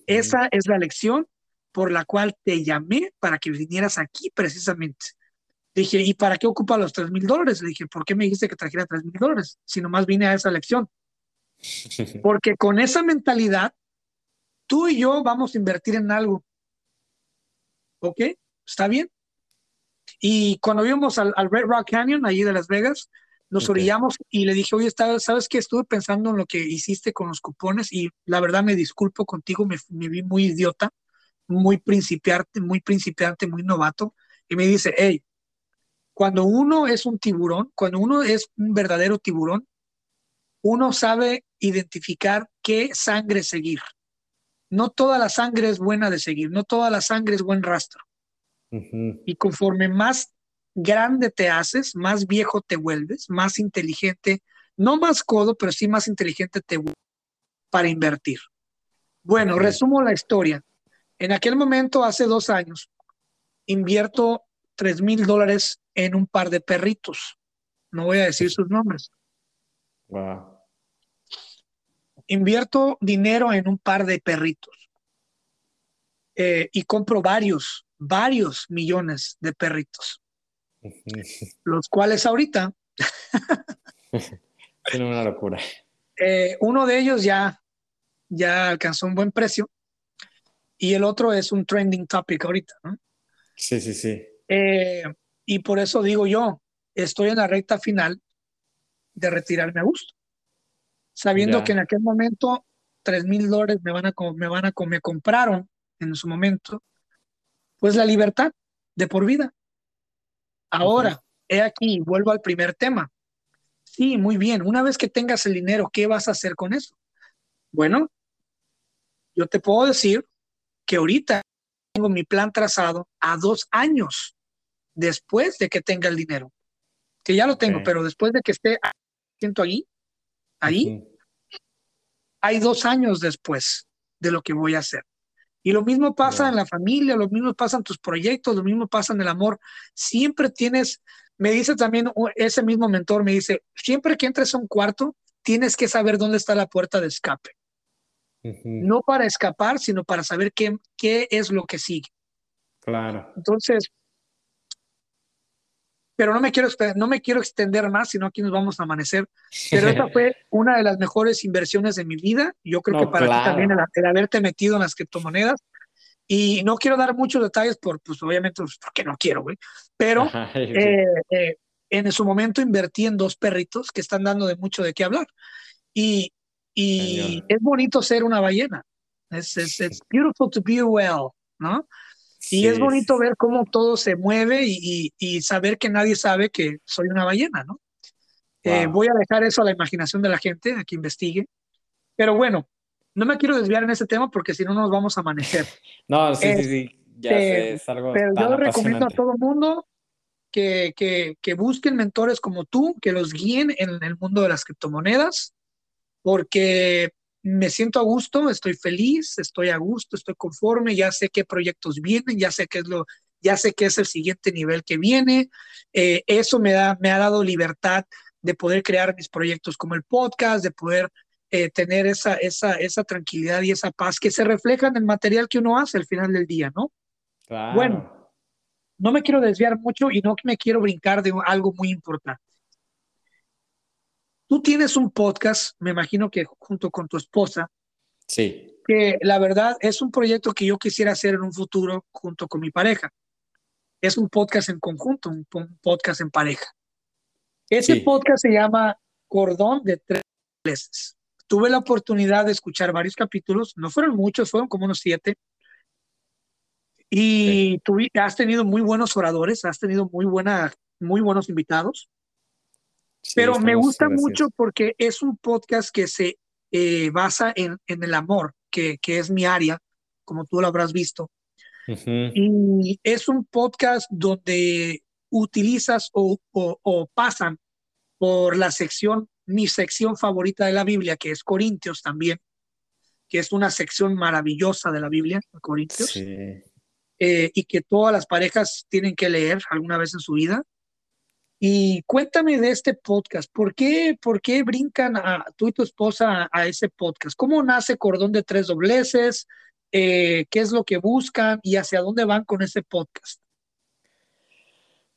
Esa es la lección por la cual te llamé para que vinieras aquí precisamente. Dije, ¿y para qué ocupa los tres mil dólares? Le dije, ¿por qué me dijiste que trajera tres mil dólares? Si nomás vine a esa lección. [laughs] Porque con esa mentalidad, tú y yo vamos a invertir en algo. ¿Ok? ¿Está bien? Y cuando vimos al, Red Rock Canyon, allí de Las Vegas, nos orillamos y le dije, oye, ¿sabes qué? Estuve pensando en lo que hiciste con los cupones y la verdad me disculpo contigo, me, me vi muy idiota, muy principiante, muy principiante, muy novato. Y me dice, hey, cuando uno es un tiburón, cuando uno es un verdadero tiburón, uno sabe identificar qué sangre seguir. No toda la sangre es buena de seguir, no toda la sangre es buen rastro. Y conforme más grande te haces, más viejo te vuelves, más inteligente, no más codo, pero sí más inteligente te vuelves para invertir. Bueno, resumo la historia. En aquel momento, hace dos años, invierto tres mil dólares en un par de perritos. No voy a decir sus nombres. Invierto dinero en un par de perritos eh, y compro varios, varios millones de perritos, [laughs] los cuales ahorita... [laughs] es una locura. Eh, uno de ellos ya, ya alcanzó un buen precio y el otro es un trending topic ahorita, ¿no? Sí, sí, sí. Eh, y por eso digo yo, estoy en la recta final de retirarme a gusto, sabiendo que en aquel momento tres mil dólares me van a me van a me compraron en su momento, pues la libertad de por vida. Ahora, he aquí, vuelvo al primer tema. Sí, muy bien. Una vez que tengas el dinero, ¿qué vas a hacer con eso? Bueno, yo te puedo decir que ahorita tengo mi plan trazado a dos años después de que tenga el dinero. Que ya lo tengo, pero después de que esté siento ahí, ahí, hay dos años después de lo que voy a hacer. Y lo mismo pasa en la familia, lo mismo pasa en tus proyectos, lo mismo pasa en el amor. Siempre tienes, me dice también ese mismo mentor, me dice, siempre que entres a un cuarto, tienes que saber dónde está la puerta de escape. No para escapar, sino para saber qué, qué es lo que sigue. Claro. Entonces, pero no me quiero, no me quiero extender más, sino aquí nos vamos a amanecer. Pero esa fue [laughs] una de las mejores inversiones de mi vida. Yo creo que para ti también el, haberte metido en las criptomonedas. Y no quiero dar muchos detalles, por, pues obviamente, pues, porque no quiero, güey. Pero [laughs] eh, eh, en su momento invertí en dos perritos que están dando de mucho de qué hablar. Y, y es bonito ser una ballena. Es, beautiful to be well, ¿no? Y es bonito ver cómo todo se mueve y, y, saber que nadie sabe que soy una ballena, ¿no? Eh, voy a dejar eso a la imaginación de la gente, a que investigue. Pero bueno, no me quiero desviar en ese tema porque si no nos vamos a amanecer. [laughs] no, sí, sí, sí. Ya sé, es algo pero yo recomiendo a todo el mundo que, que, que, busquen mentores como tú, que los guíen en el mundo de las criptomonedas, porque me siento a gusto, estoy feliz, estoy a gusto, estoy conforme, ya sé qué proyectos vienen, ya sé qué es lo, ya sé qué es el siguiente nivel que viene. Eh, eso me, da, me ha dado libertad de poder crear mis proyectos como el podcast, de poder eh, tener esa, esa, esa tranquilidad y esa paz que se refleja en el material que uno hace al final del día, ¿no? Bueno, no me quiero desviar mucho y no me quiero brincar de algo muy importante. Tú tienes un podcast, me imagino que junto con tu esposa. Sí. Que la verdad es un proyecto que yo quisiera hacer en un futuro junto con mi pareja. Es un podcast en conjunto, un, podcast en pareja. Ese podcast se llama Cordón de Tres Meses. Tuve la oportunidad de escuchar varios capítulos, no fueron muchos, fueron como unos siete. Y tú has tenido muy buenos oradores, has tenido muy, buena, muy buenos invitados. Pero me gusta mucho porque es un podcast que se eh, basa en, en, el amor, que, que, es mi área, como tú lo habrás visto. Y es un podcast donde utilizas o, o, o, pasan por la sección, mi sección favorita de la Biblia, que es Corintios también, que es una sección maravillosa de la Biblia, Corintios, eh, y que todas las parejas tienen que leer alguna vez en su vida. Y cuéntame de este podcast, ¿por qué, por qué brincan a tú y tu esposa a, ese podcast? ¿Cómo nace Cordón de Tres Dobleces? Eh, ¿Qué es lo que buscan y hacia dónde van con ese podcast?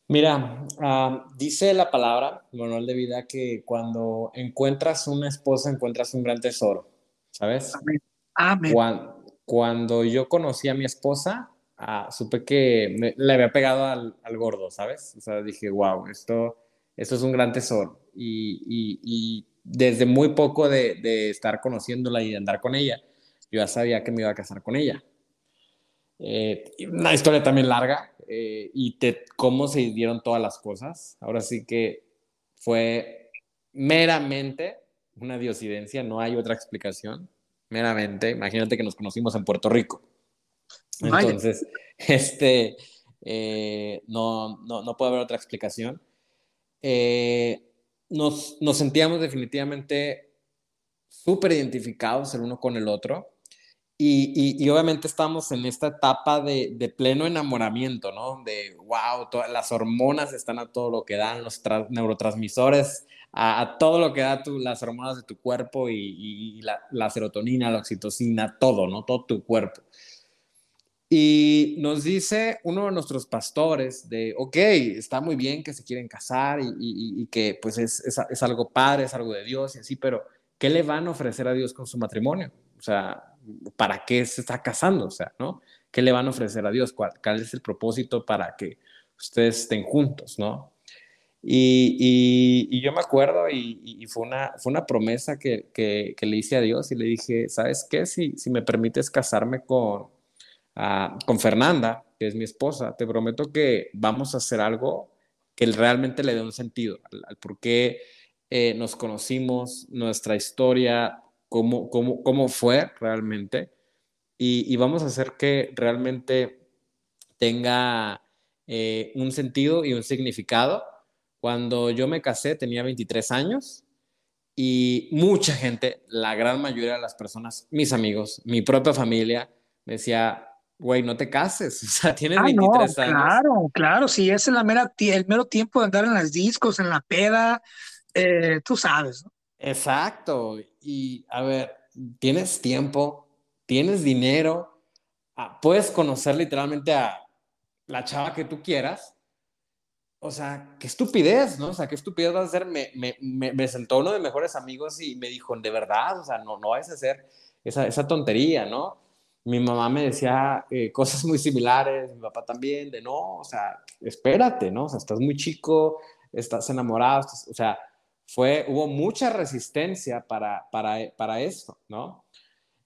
Mira, ah, dice la palabra, manual de vida, que cuando encuentras una esposa, encuentras un gran tesoro, ¿sabes? Amén. cuando yo conocí a mi esposa, Ah, supe que le había pegado al, al, gordo, ¿sabes? O sea, dije, wow, esto, esto es un gran tesoro. Y, y, desde muy poco de, de, estar conociéndola y de andar con ella, yo ya sabía que me iba a casar con ella. Eh, una historia también larga eh, y te, cómo se dieron todas las cosas. Ahora sí que fue meramente una diosidencia, no hay otra explicación. Meramente, imagínate que nos conocimos en Puerto Rico. Entonces, [laughs] este, eh, no, no, no, puede haber otra explicación. Eh, nos, nos, sentíamos definitivamente súper identificados el uno con el otro. Y, y, obviamente estamos en esta etapa de, de, pleno enamoramiento, ¿no? De, wow, todas las hormonas están a todo lo que dan, los neurotransmisores a, todo lo que da tu, las hormonas de tu cuerpo y, y la, la, serotonina, la oxitocina, todo, ¿no? Todo tu cuerpo. Y nos dice uno de nuestros pastores de, ok, está muy bien que se quieren casar y, que pues es, es, algo padre, es algo de Dios y así, pero ¿qué le van a ofrecer a Dios con su matrimonio? O sea, ¿para qué se está casando? O sea, ¿no? ¿Qué le van a ofrecer a Dios? ¿Cuál, es el propósito para que ustedes estén juntos, ¿no? Y, yo me acuerdo y, fue, una, fue una promesa que, que, que, le hice a Dios y le dije, ¿sabes qué? Si, si me permites casarme con, con Fernanda, que es mi esposa, te prometo que vamos a hacer algo que realmente le dé un sentido al, por qué eh, nos conocimos, nuestra historia, cómo, cómo, cómo fue realmente. Y, vamos a hacer que realmente tenga eh, un sentido y un significado. Cuando yo me casé tenía 23 años y mucha gente, la gran mayoría de las personas, mis amigos, mi propia familia, me decía, güey, no te cases, [laughs] o sea, tienes 23 años. Claro, claro, si es la mera, el mero tiempo de andar en las discos, en la peda, eh, tú sabes. Exacto, y a ver, tienes tiempo, tienes dinero, ah, puedes conocer literalmente a la chava que tú quieras. O sea, qué estupidez, ¿no? O sea, qué estupidez vas a hacer. Me, me, me, sentó uno de mejores amigos y me dijo, de verdad, o sea, no, no vas a hacer esa, esa tontería, ¿no? Mi mamá me decía eh, [laughs] cosas muy similares, mi papá también, de no, o sea, espérate, ¿no? O sea, estás muy chico, estás enamorado, o sea, fue, hubo mucha resistencia para, para, para esto, ¿no?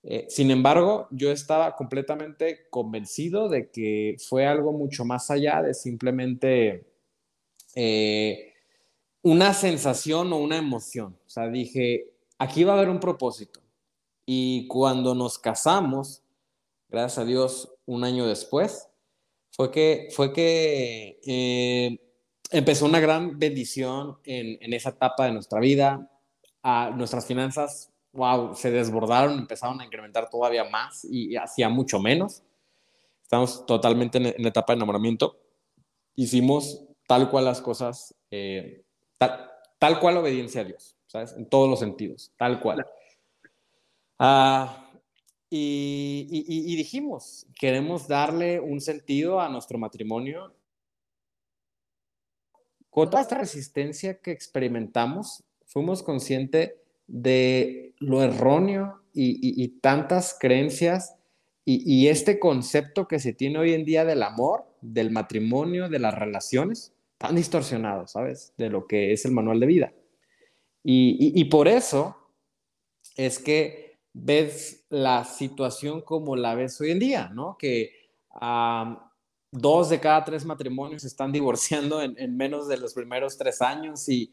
Eh, sin embargo, yo estaba completamente convencido de que fue algo mucho más allá de simplemente eh, una sensación o una emoción. O sea, dije, aquí va a haber un propósito. Y cuando nos casamos, gracias a Dios, un año después, fue que, fue que eh, empezó una gran bendición en, en, esa etapa de nuestra vida. A nuestras finanzas, wow, se desbordaron, empezaron a incrementar todavía más y, hacía mucho menos. Estamos totalmente en, la etapa de enamoramiento. Hicimos tal cual las cosas, eh, tal, tal, cual obediencia a Dios, ¿sabes? En todos los sentidos, tal cual. Ah, y, dijimos, queremos darle un sentido a nuestro matrimonio. Con toda esta resistencia que experimentamos, fuimos conscientes de lo erróneo y, tantas creencias y, este concepto que se tiene hoy en día del amor, del matrimonio, de las relaciones, tan distorsionado, ¿sabes? De lo que es el manual de vida. Y, por eso es que ves la situación como la ves hoy en día, ¿no? Que dos de cada tres matrimonios se están [laughs] divorciando en, menos de los primeros tres años y,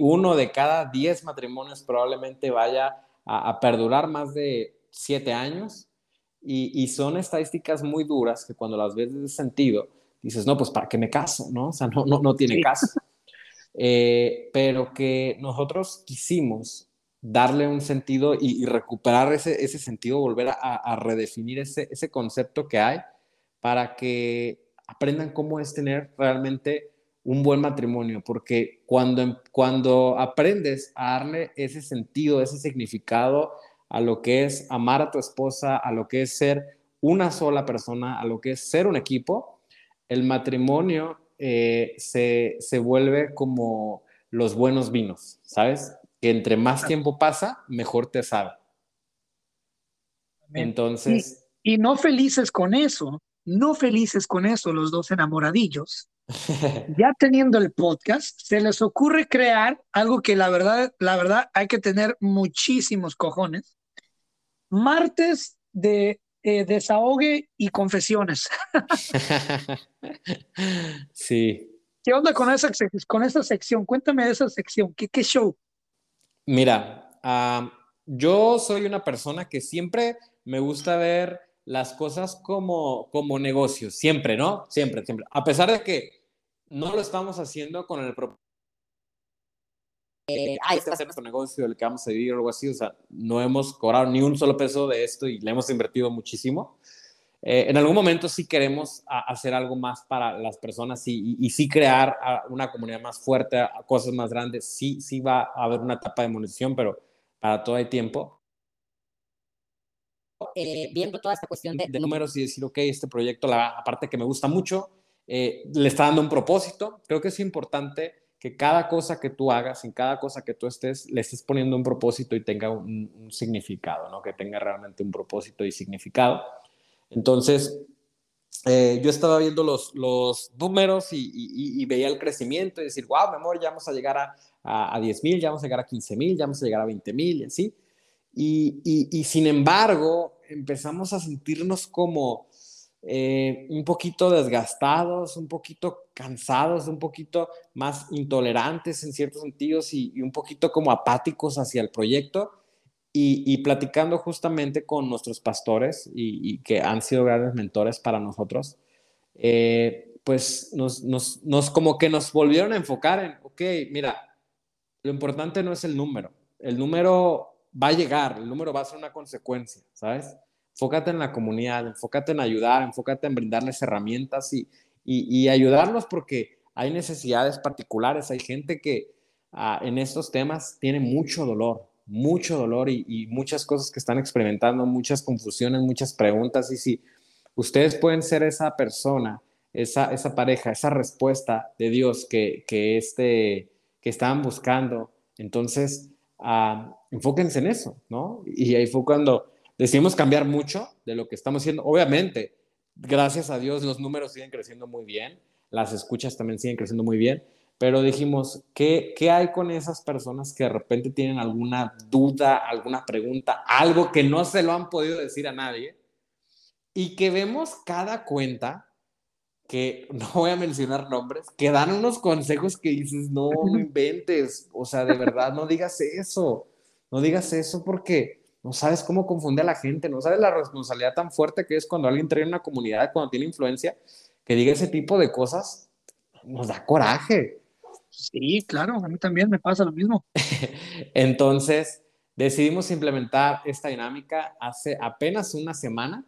uno de cada diez matrimonios probablemente vaya a, perdurar más de siete años. Y, son estadísticas muy duras que cuando las ves de sentido, dices, no, pues ¿para qué me caso? ¿No? O sea, no, no, no tiene caso. [laughs] Eh, pero que nosotros quisimos darle un sentido y, recuperar ese, ese, sentido, volver a, redefinir ese, ese, concepto que hay para que aprendan cómo es tener realmente un buen matrimonio, porque cuando, cuando aprendes a darle ese sentido, ese significado a lo que es amar a tu esposa, a lo que es ser una sola persona, a lo que es ser un equipo, el matrimonio eh, se, se, vuelve como los buenos vinos, ¿sabes? Que entre más tiempo pasa, mejor te sabe. Entonces... Y, y, no felices con eso, no felices con eso los dos enamoradillos. [laughs] ya teniendo el podcast, se les ocurre crear algo que la verdad, la verdad hay que tener muchísimos cojones. Martes de eh, desahogue y confesiones. [laughs] sí. ¿Qué onda con esa, con esa sección? Cuéntame de esa sección. ¿Qué, qué show? Mira, yo soy una persona que siempre me gusta ver las cosas como, como negocios, siempre, ¿no? Siempre, siempre. A pesar de que no lo estamos haciendo con el propósito eh, ah, este va a ser nuestro negocio, el que vamos a vivir o algo así. O sea, no hemos cobrado ni un solo peso de esto y le hemos invertido muchísimo. Eh, en algún momento sí queremos hacer algo más para las personas y, y, sí crear una comunidad más fuerte, cosas más grandes. Sí, sí va a haber una etapa de munición, pero para todo hay tiempo. Eh, viendo toda esta cuestión de, de, números y decir, ok, este proyecto, la, aparte que me gusta mucho, le está dando un propósito. Creo que es importante que cada cosa que tú hagas, en cada cosa que tú estés, le estés poniendo un propósito y tenga un, significado, ¿no? Que tenga realmente un propósito y significado. Entonces, eh, yo estaba viendo los, números y, veía el crecimiento y decir, wow, mi amor, ya vamos a llegar a, a, a 10 mil, ya vamos a llegar a 15 mil, ya vamos a llegar a 20 mil y así. y sin embargo, empezamos a sentirnos como eh, un poquito desgastados, un poquito cansados, un poquito más intolerantes en ciertos sentidos y, un poquito como apáticos hacia el proyecto. Y, platicando justamente con nuestros pastores y, que han sido grandes mentores para nosotros, eh, pues nos, como que nos volvieron a enfocar en, ok, mira, lo importante no es el número, el número va a llegar, el número va a ser una consecuencia, ¿sabes? enfócate en la comunidad, enfócate en ayudar, enfócate en brindarles herramientas y, y, ayudarlos porque hay necesidades particulares, hay gente que ah, en estos temas tiene mucho dolor, mucho dolor y, muchas cosas que están experimentando, muchas confusiones, muchas preguntas y si ustedes pueden ser esa persona, esa, esa pareja, esa respuesta de Dios que, que, este, que estaban buscando, entonces uh, enfóquense en eso, ¿no? Y ahí fue cuando decidimos cambiar mucho de lo que estamos haciendo. Obviamente, gracias a Dios, los números siguen creciendo muy bien, las escuchas también siguen creciendo muy bien, pero dijimos, ¿qué, qué hay con esas personas que de repente tienen alguna duda, alguna pregunta, algo que no se lo han podido decir a nadie? Y que vemos cada cuenta que [laughs] no voy a mencionar nombres, que dan unos consejos que dices, no, no inventes, o sea, de verdad, no digas eso, no digas eso porque no sabes cómo confunde a la gente, no sabes la responsabilidad tan fuerte que es cuando alguien trae una comunidad, cuando tiene influencia, que diga ese tipo de cosas, nos da coraje. Sí, claro, a mí también me pasa lo mismo. [laughs] Entonces, decidimos implementar esta dinámica hace apenas una semana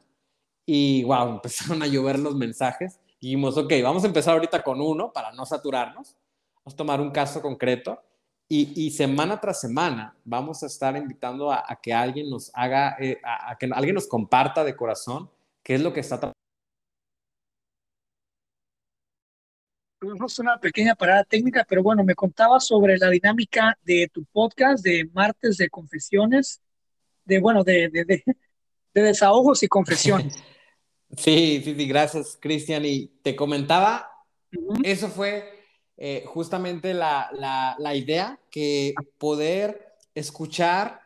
y wow, [laughs] empezaron a llover los mensajes. Dijimos, ok, vamos a empezar ahorita con uno para no saturarnos. Vamos a tomar un caso concreto y, semana tras semana vamos a estar invitando a, que alguien nos haga, eh, a, que alguien nos comparta de corazón qué es lo que está una pequeña parada técnica, pero bueno, me contabas sobre la dinámica de tu podcast de martes de confesiones, de bueno, de, de, de, desahogos y confesiones. [laughs] sí, sí, sí, gracias, Cristian. Y te comentaba, eso fue eh, justamente la, la, la idea, que poder escuchar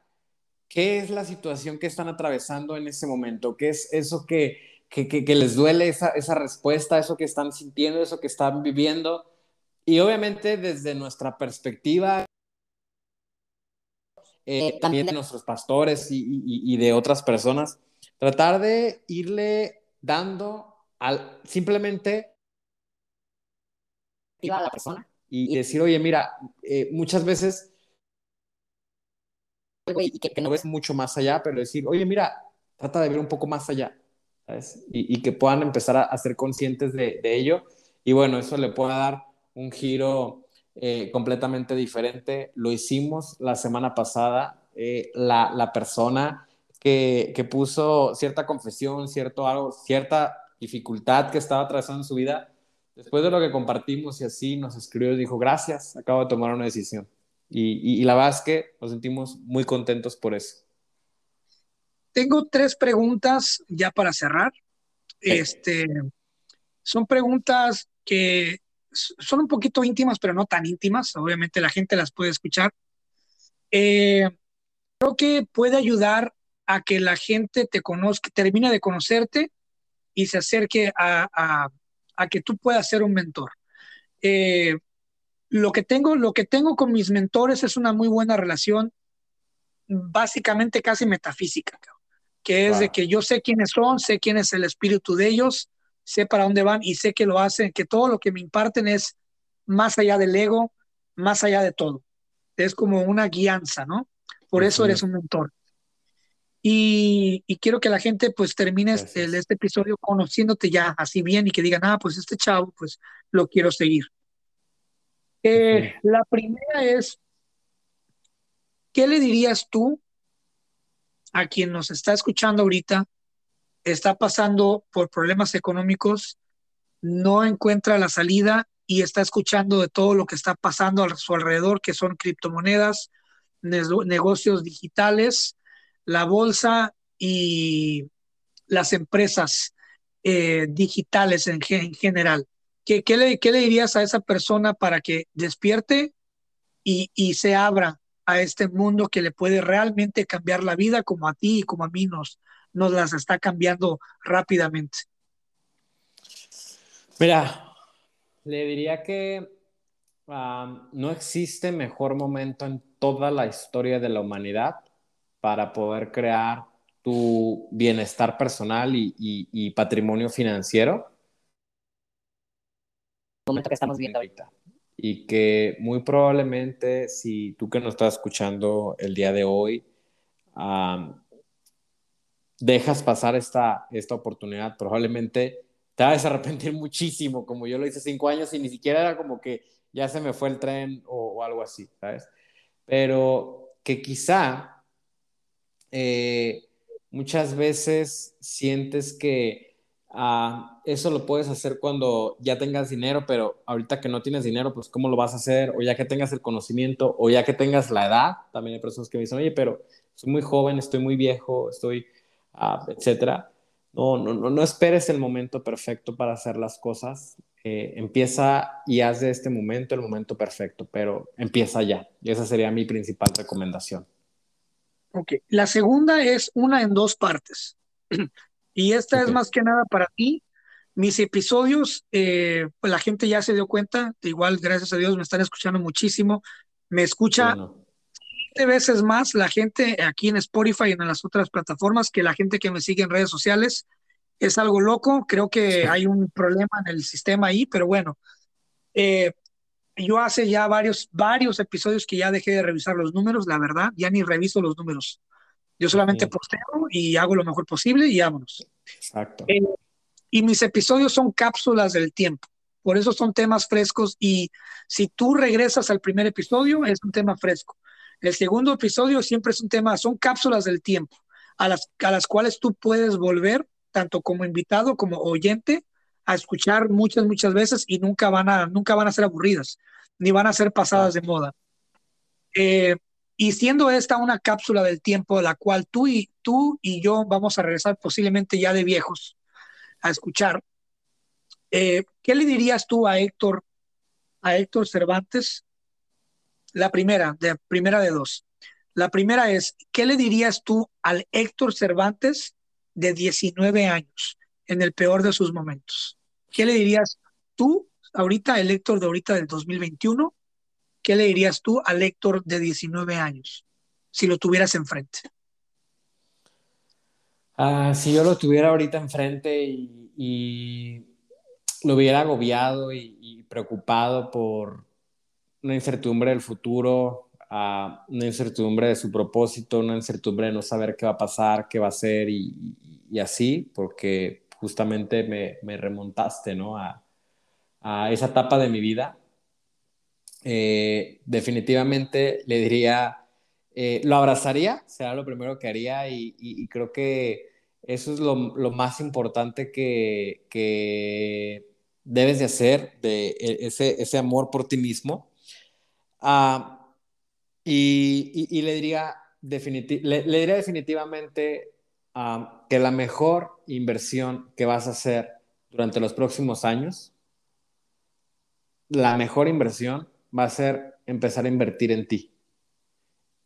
qué es la situación que están atravesando en ese momento, qué es eso que que, les duele esa, esa, respuesta, eso que están sintiendo, eso que están viviendo. Y obviamente desde nuestra perspectiva, eh, eh, también de nuestros pastores y, y, de otras personas, tratar de irle dando al, simplemente a la persona y decir, oye, mira, eh, muchas veces y que, que, no ves mucho más allá, pero decir, oye, mira, trata de ver un poco más allá. Y, que puedan empezar a, ser conscientes de, ello. Y bueno, eso le puede dar un giro eh, completamente diferente. Lo hicimos la semana pasada. Eh, la, persona que, que, puso cierta confesión, cierto algo, cierta dificultad que estaba atravesando en su vida, después de lo que compartimos y así nos escribió y dijo, gracias, acabo de tomar una decisión. Y, y la verdad es que nos sentimos muy contentos por eso. Tengo tres preguntas ya para cerrar. Este, son preguntas que son un poquito íntimas, pero no tan íntimas. Obviamente la gente las puede escuchar. Eh, creo que puede ayudar a que la gente te conozca, termine de conocerte y se acerque a, que tú puedas ser un mentor. Eh, lo que tengo, lo que tengo con mis mentores es una muy buena relación, básicamente casi metafísica que es de que yo sé quiénes son, sé quién es el espíritu de ellos, sé para dónde van y sé que lo hacen, que todo lo que me imparten es más allá del ego, más allá de todo. Es como una guianza, ¿no? Por eso eres un mentor. Y, quiero que la gente pues termine este, este, episodio conociéndote ya así bien y que digan, ah, pues este chavo, pues lo quiero seguir. Eh, la primera es, ¿qué le dirías tú a quien nos está escuchando ahorita, está pasando por problemas económicos, no encuentra la salida y está escuchando de todo lo que está pasando a su alrededor, que son criptomonedas, negocios digitales, la bolsa y las empresas eh, digitales en, general. ¿Qué, le, ¿Qué, le, dirías a esa persona para que despierte y se abra a este mundo que le puede realmente cambiar la vida como a ti y como a mí nos, nos las está cambiando rápidamente. Mira, le diría que no existe mejor momento en toda la historia de la humanidad para poder crear tu bienestar personal y, y patrimonio financiero. El momento que estamos viendo ahorita y que muy probablemente si tú que nos estás escuchando el día de hoy dejas pasar esta, esta oportunidad, probablemente te vas a arrepentir [laughs] muchísimo, como yo lo hice cinco años y ni siquiera era como que ya se me fue el tren o, algo así, ¿sabes? Pero que quizá eh, muchas veces sientes que Ah, eso lo puedes hacer cuando ya tengas dinero, pero ahorita que no tienes dinero, pues ¿cómo lo vas a hacer? O ya que tengas el conocimiento, o ya que tengas la edad, también hay personas que me dicen, oye, pero soy muy joven, estoy muy viejo, estoy, uh, etcétera. No, no, no, no, esperes el momento perfecto para hacer las cosas. Eh, empieza y haz de este momento el momento perfecto, pero empieza ya. Y esa sería mi principal recomendación. Ok, la segunda es una en dos partes. [clears throat] Y esta es más que nada para ti. Mis episodios, eh, pues la gente ya se dio cuenta, igual gracias a Dios me están escuchando muchísimo. Me escucha siete veces más la gente aquí en Spotify y en las otras plataformas que la gente que me sigue en redes sociales. Es algo loco, creo que hay un problema en el sistema ahí, pero bueno, eh, yo hace ya varios, varios episodios que ya dejé de revisar los números, la verdad, ya ni reviso los números. Yo solamente posteo y hago lo mejor posible y vámonos. Exacto. Eh, y mis episodios son cápsulas del tiempo. Por eso son temas frescos y si tú regresas al primer episodio es un tema fresco. El segundo episodio siempre es un tema, son cápsulas del tiempo a las, a las cuales tú puedes volver, tanto como invitado como oyente, a escuchar muchas, muchas veces y nunca van a, nunca van a ser aburridas, ni van a ser pasadas de moda. Eh, y siendo esta una cápsula del tiempo, la cual tú y, tú y yo vamos a regresar posiblemente ya de viejos a escuchar, eh, ¿qué le dirías tú a Héctor, a Héctor Cervantes? La primera, de primera de dos. La primera es, ¿qué le dirías tú al Héctor Cervantes de 19 años en el peor de sus momentos? ¿Qué le dirías tú, ahorita, el Héctor de ahorita del 2021? ¿Qué le dirías tú al Héctor de 19 años si lo tuvieras enfrente? Ah, si yo lo tuviera ahorita enfrente y, lo hubiera agobiado y preocupado por una incertidumbre del futuro, una incertidumbre de su propósito, una incertidumbre de no saber qué va a pasar, qué va a ser y, así, porque justamente me, remontaste ¿no? a, esa etapa de mi vida. Eh, definitivamente le diría, eh, lo abrazaría, será lo primero que haría y, creo que eso es lo, más importante que, debes de hacer, de e, ese, amor por ti mismo. Ah, y, le, diría le, diría definitivamente que la mejor inversión que vas a hacer durante los próximos años, la mejor inversión va a ser empezar a invertir en ti.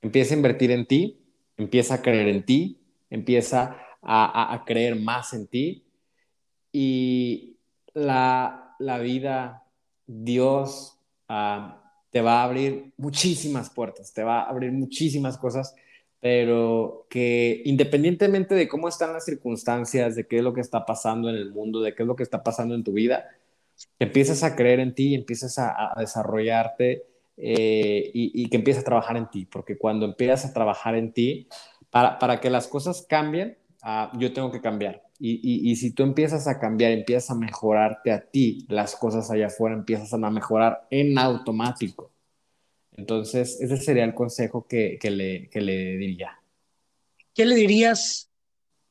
Empieza a invertir en ti, empieza a creer en ti, empieza a, creer más en ti y la, vida, Dios, te va a abrir muchísimas puertas, te va a abrir muchísimas cosas, pero que independientemente de cómo están las circunstancias, de qué es lo que está pasando en el mundo, de qué es lo que está pasando en tu vida, empiezas a creer en ti, empiezas a, desarrollarte eh, y, que empieces a trabajar en ti, porque cuando empiezas a trabajar en ti, para, para que las cosas cambien, ah, yo tengo que cambiar. Y, y, si tú empiezas a cambiar, empiezas a mejorarte a ti, las cosas allá afuera empiezas a mejorar en automático. Entonces, ese sería el consejo que, que, le, que le diría. ¿Qué le dirías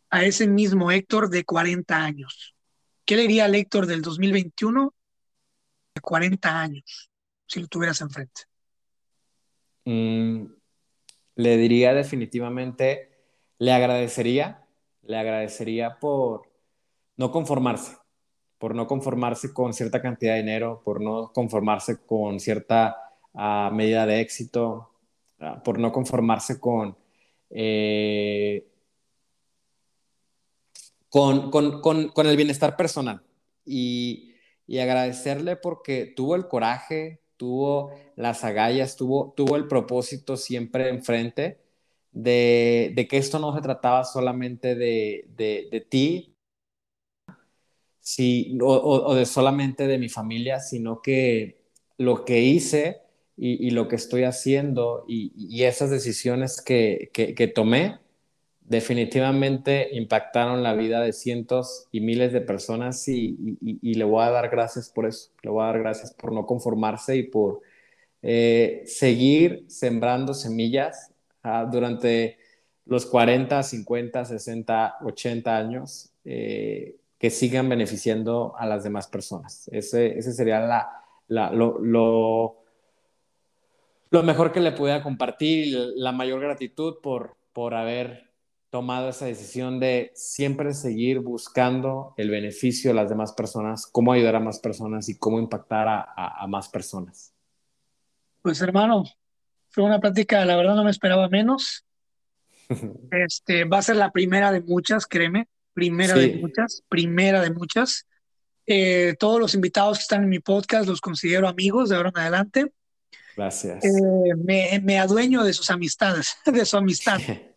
a ese mismo Héctor de 40 años? ¿Qué le diría al Héctor del 2021 de 40 años si lo tuvieras enfrente? Mm, le diría definitivamente, le agradecería le agradecería por no conformarse, por no conformarse con cierta cantidad de dinero, por no conformarse con cierta ah, medida de éxito, ah, por no conformarse con, eh, con, con, el bienestar personal. Y, y, agradecerle porque tuvo el coraje, tuvo las agallas, tuvo, tuvo el propósito siempre enfrente de, que esto no se trataba solamente de, ti o, de solamente de mi familia, sino que lo que hice y, lo que estoy haciendo y, esas decisiones que, tomé definitivamente impactaron la vida de cientos y miles de personas y, le voy a dar gracias por eso, le voy a dar gracias por no conformarse y por eh, seguir sembrando semillas durante los 40, 50, 60, 80 años eh, que sigan beneficiando a las demás personas. Ese, ese sería la, lo, lo, lo, mejor que le pudiera compartir la mayor gratitud por, por haber tomado esa decisión de siempre seguir buscando el beneficio de las demás personas, cómo ayudar a más personas y cómo impactar a, a, a más personas. Pues hermano, fue una plática, la verdad no me esperaba menos. [laughs] Este, va a ser la primera de muchas, créeme, primera de muchas, primera de muchas. Eh, todos los invitados que están en mi podcast los considero amigos de ahora en adelante. Gracias. Eh, me, me, adueño de sus amistades, [laughs] de su amistad. [laughs]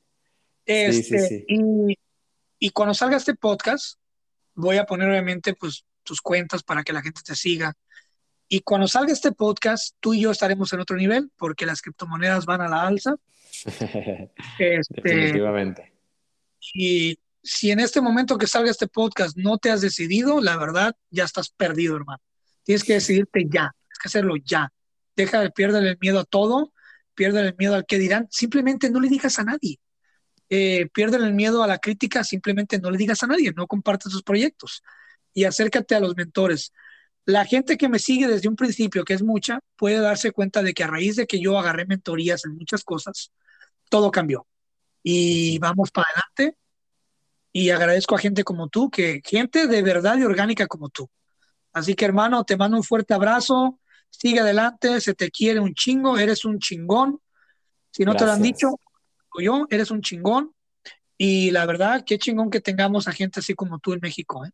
Este, y, y, cuando salga este podcast, voy a poner obviamente pues tus cuentas para que la gente te siga, y cuando salga este podcast, tú y yo estaremos en otro nivel porque las criptomonedas van a la alza. [laughs] Este, Definitivamente. Y si en este momento que salga este podcast no te has decidido, la verdad, ya estás perdido, hermano. Tienes que decidirte ya, tienes que hacerlo ya. Deja de perder el miedo a todo, pierde el miedo al que dirán, simplemente no le digas a nadie. Eh, pierde el miedo a la crítica, simplemente no le digas a nadie, no compartas tus proyectos. y acércate a los mentores. La gente que me sigue desde un principio, que es mucha, puede darse cuenta de que a raíz de que yo agarré mentorías en muchas cosas, todo cambió. Y vamos para adelante. Y agradezco a gente como tú, que gente de verdad y orgánica como tú. Así que hermano, te mando un fuerte abrazo. Sigue adelante, se te quiere un chingo, eres un chingón. Si no te lo han dicho, yo, eres un chingón. Y la verdad, qué chingón que tengamos a gente así como tú en México. ¿eh?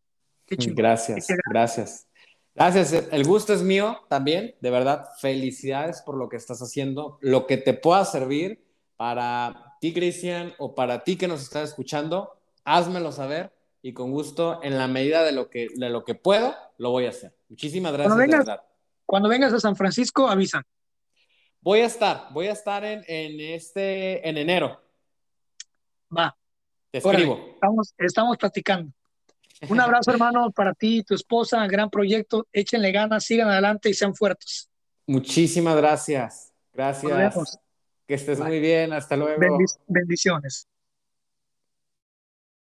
Gracias, gracias. Gracias, el gusto es mío también, de verdad, felicidades por lo que estás haciendo, lo que te pueda servir para ti, Cristian, o para ti que nos estás escuchando, házmelo saber y con gusto, en la medida de lo que, de lo que puedo, lo voy a hacer. Muchísimas gracias. Cuando vengas, Cuando vengas a San Francisco, avisa. Voy a estar, voy a estar en, en este, en enero. Va. Te escribo. estamos, estamos platicando. Un abrazo, hermano, para ti y tu esposa. Gran proyecto. Échenle ganas, sigan adelante y sean fuertes. Muchísimas gracias. Gracias. Que estés muy bien. Hasta luego. bendiciones.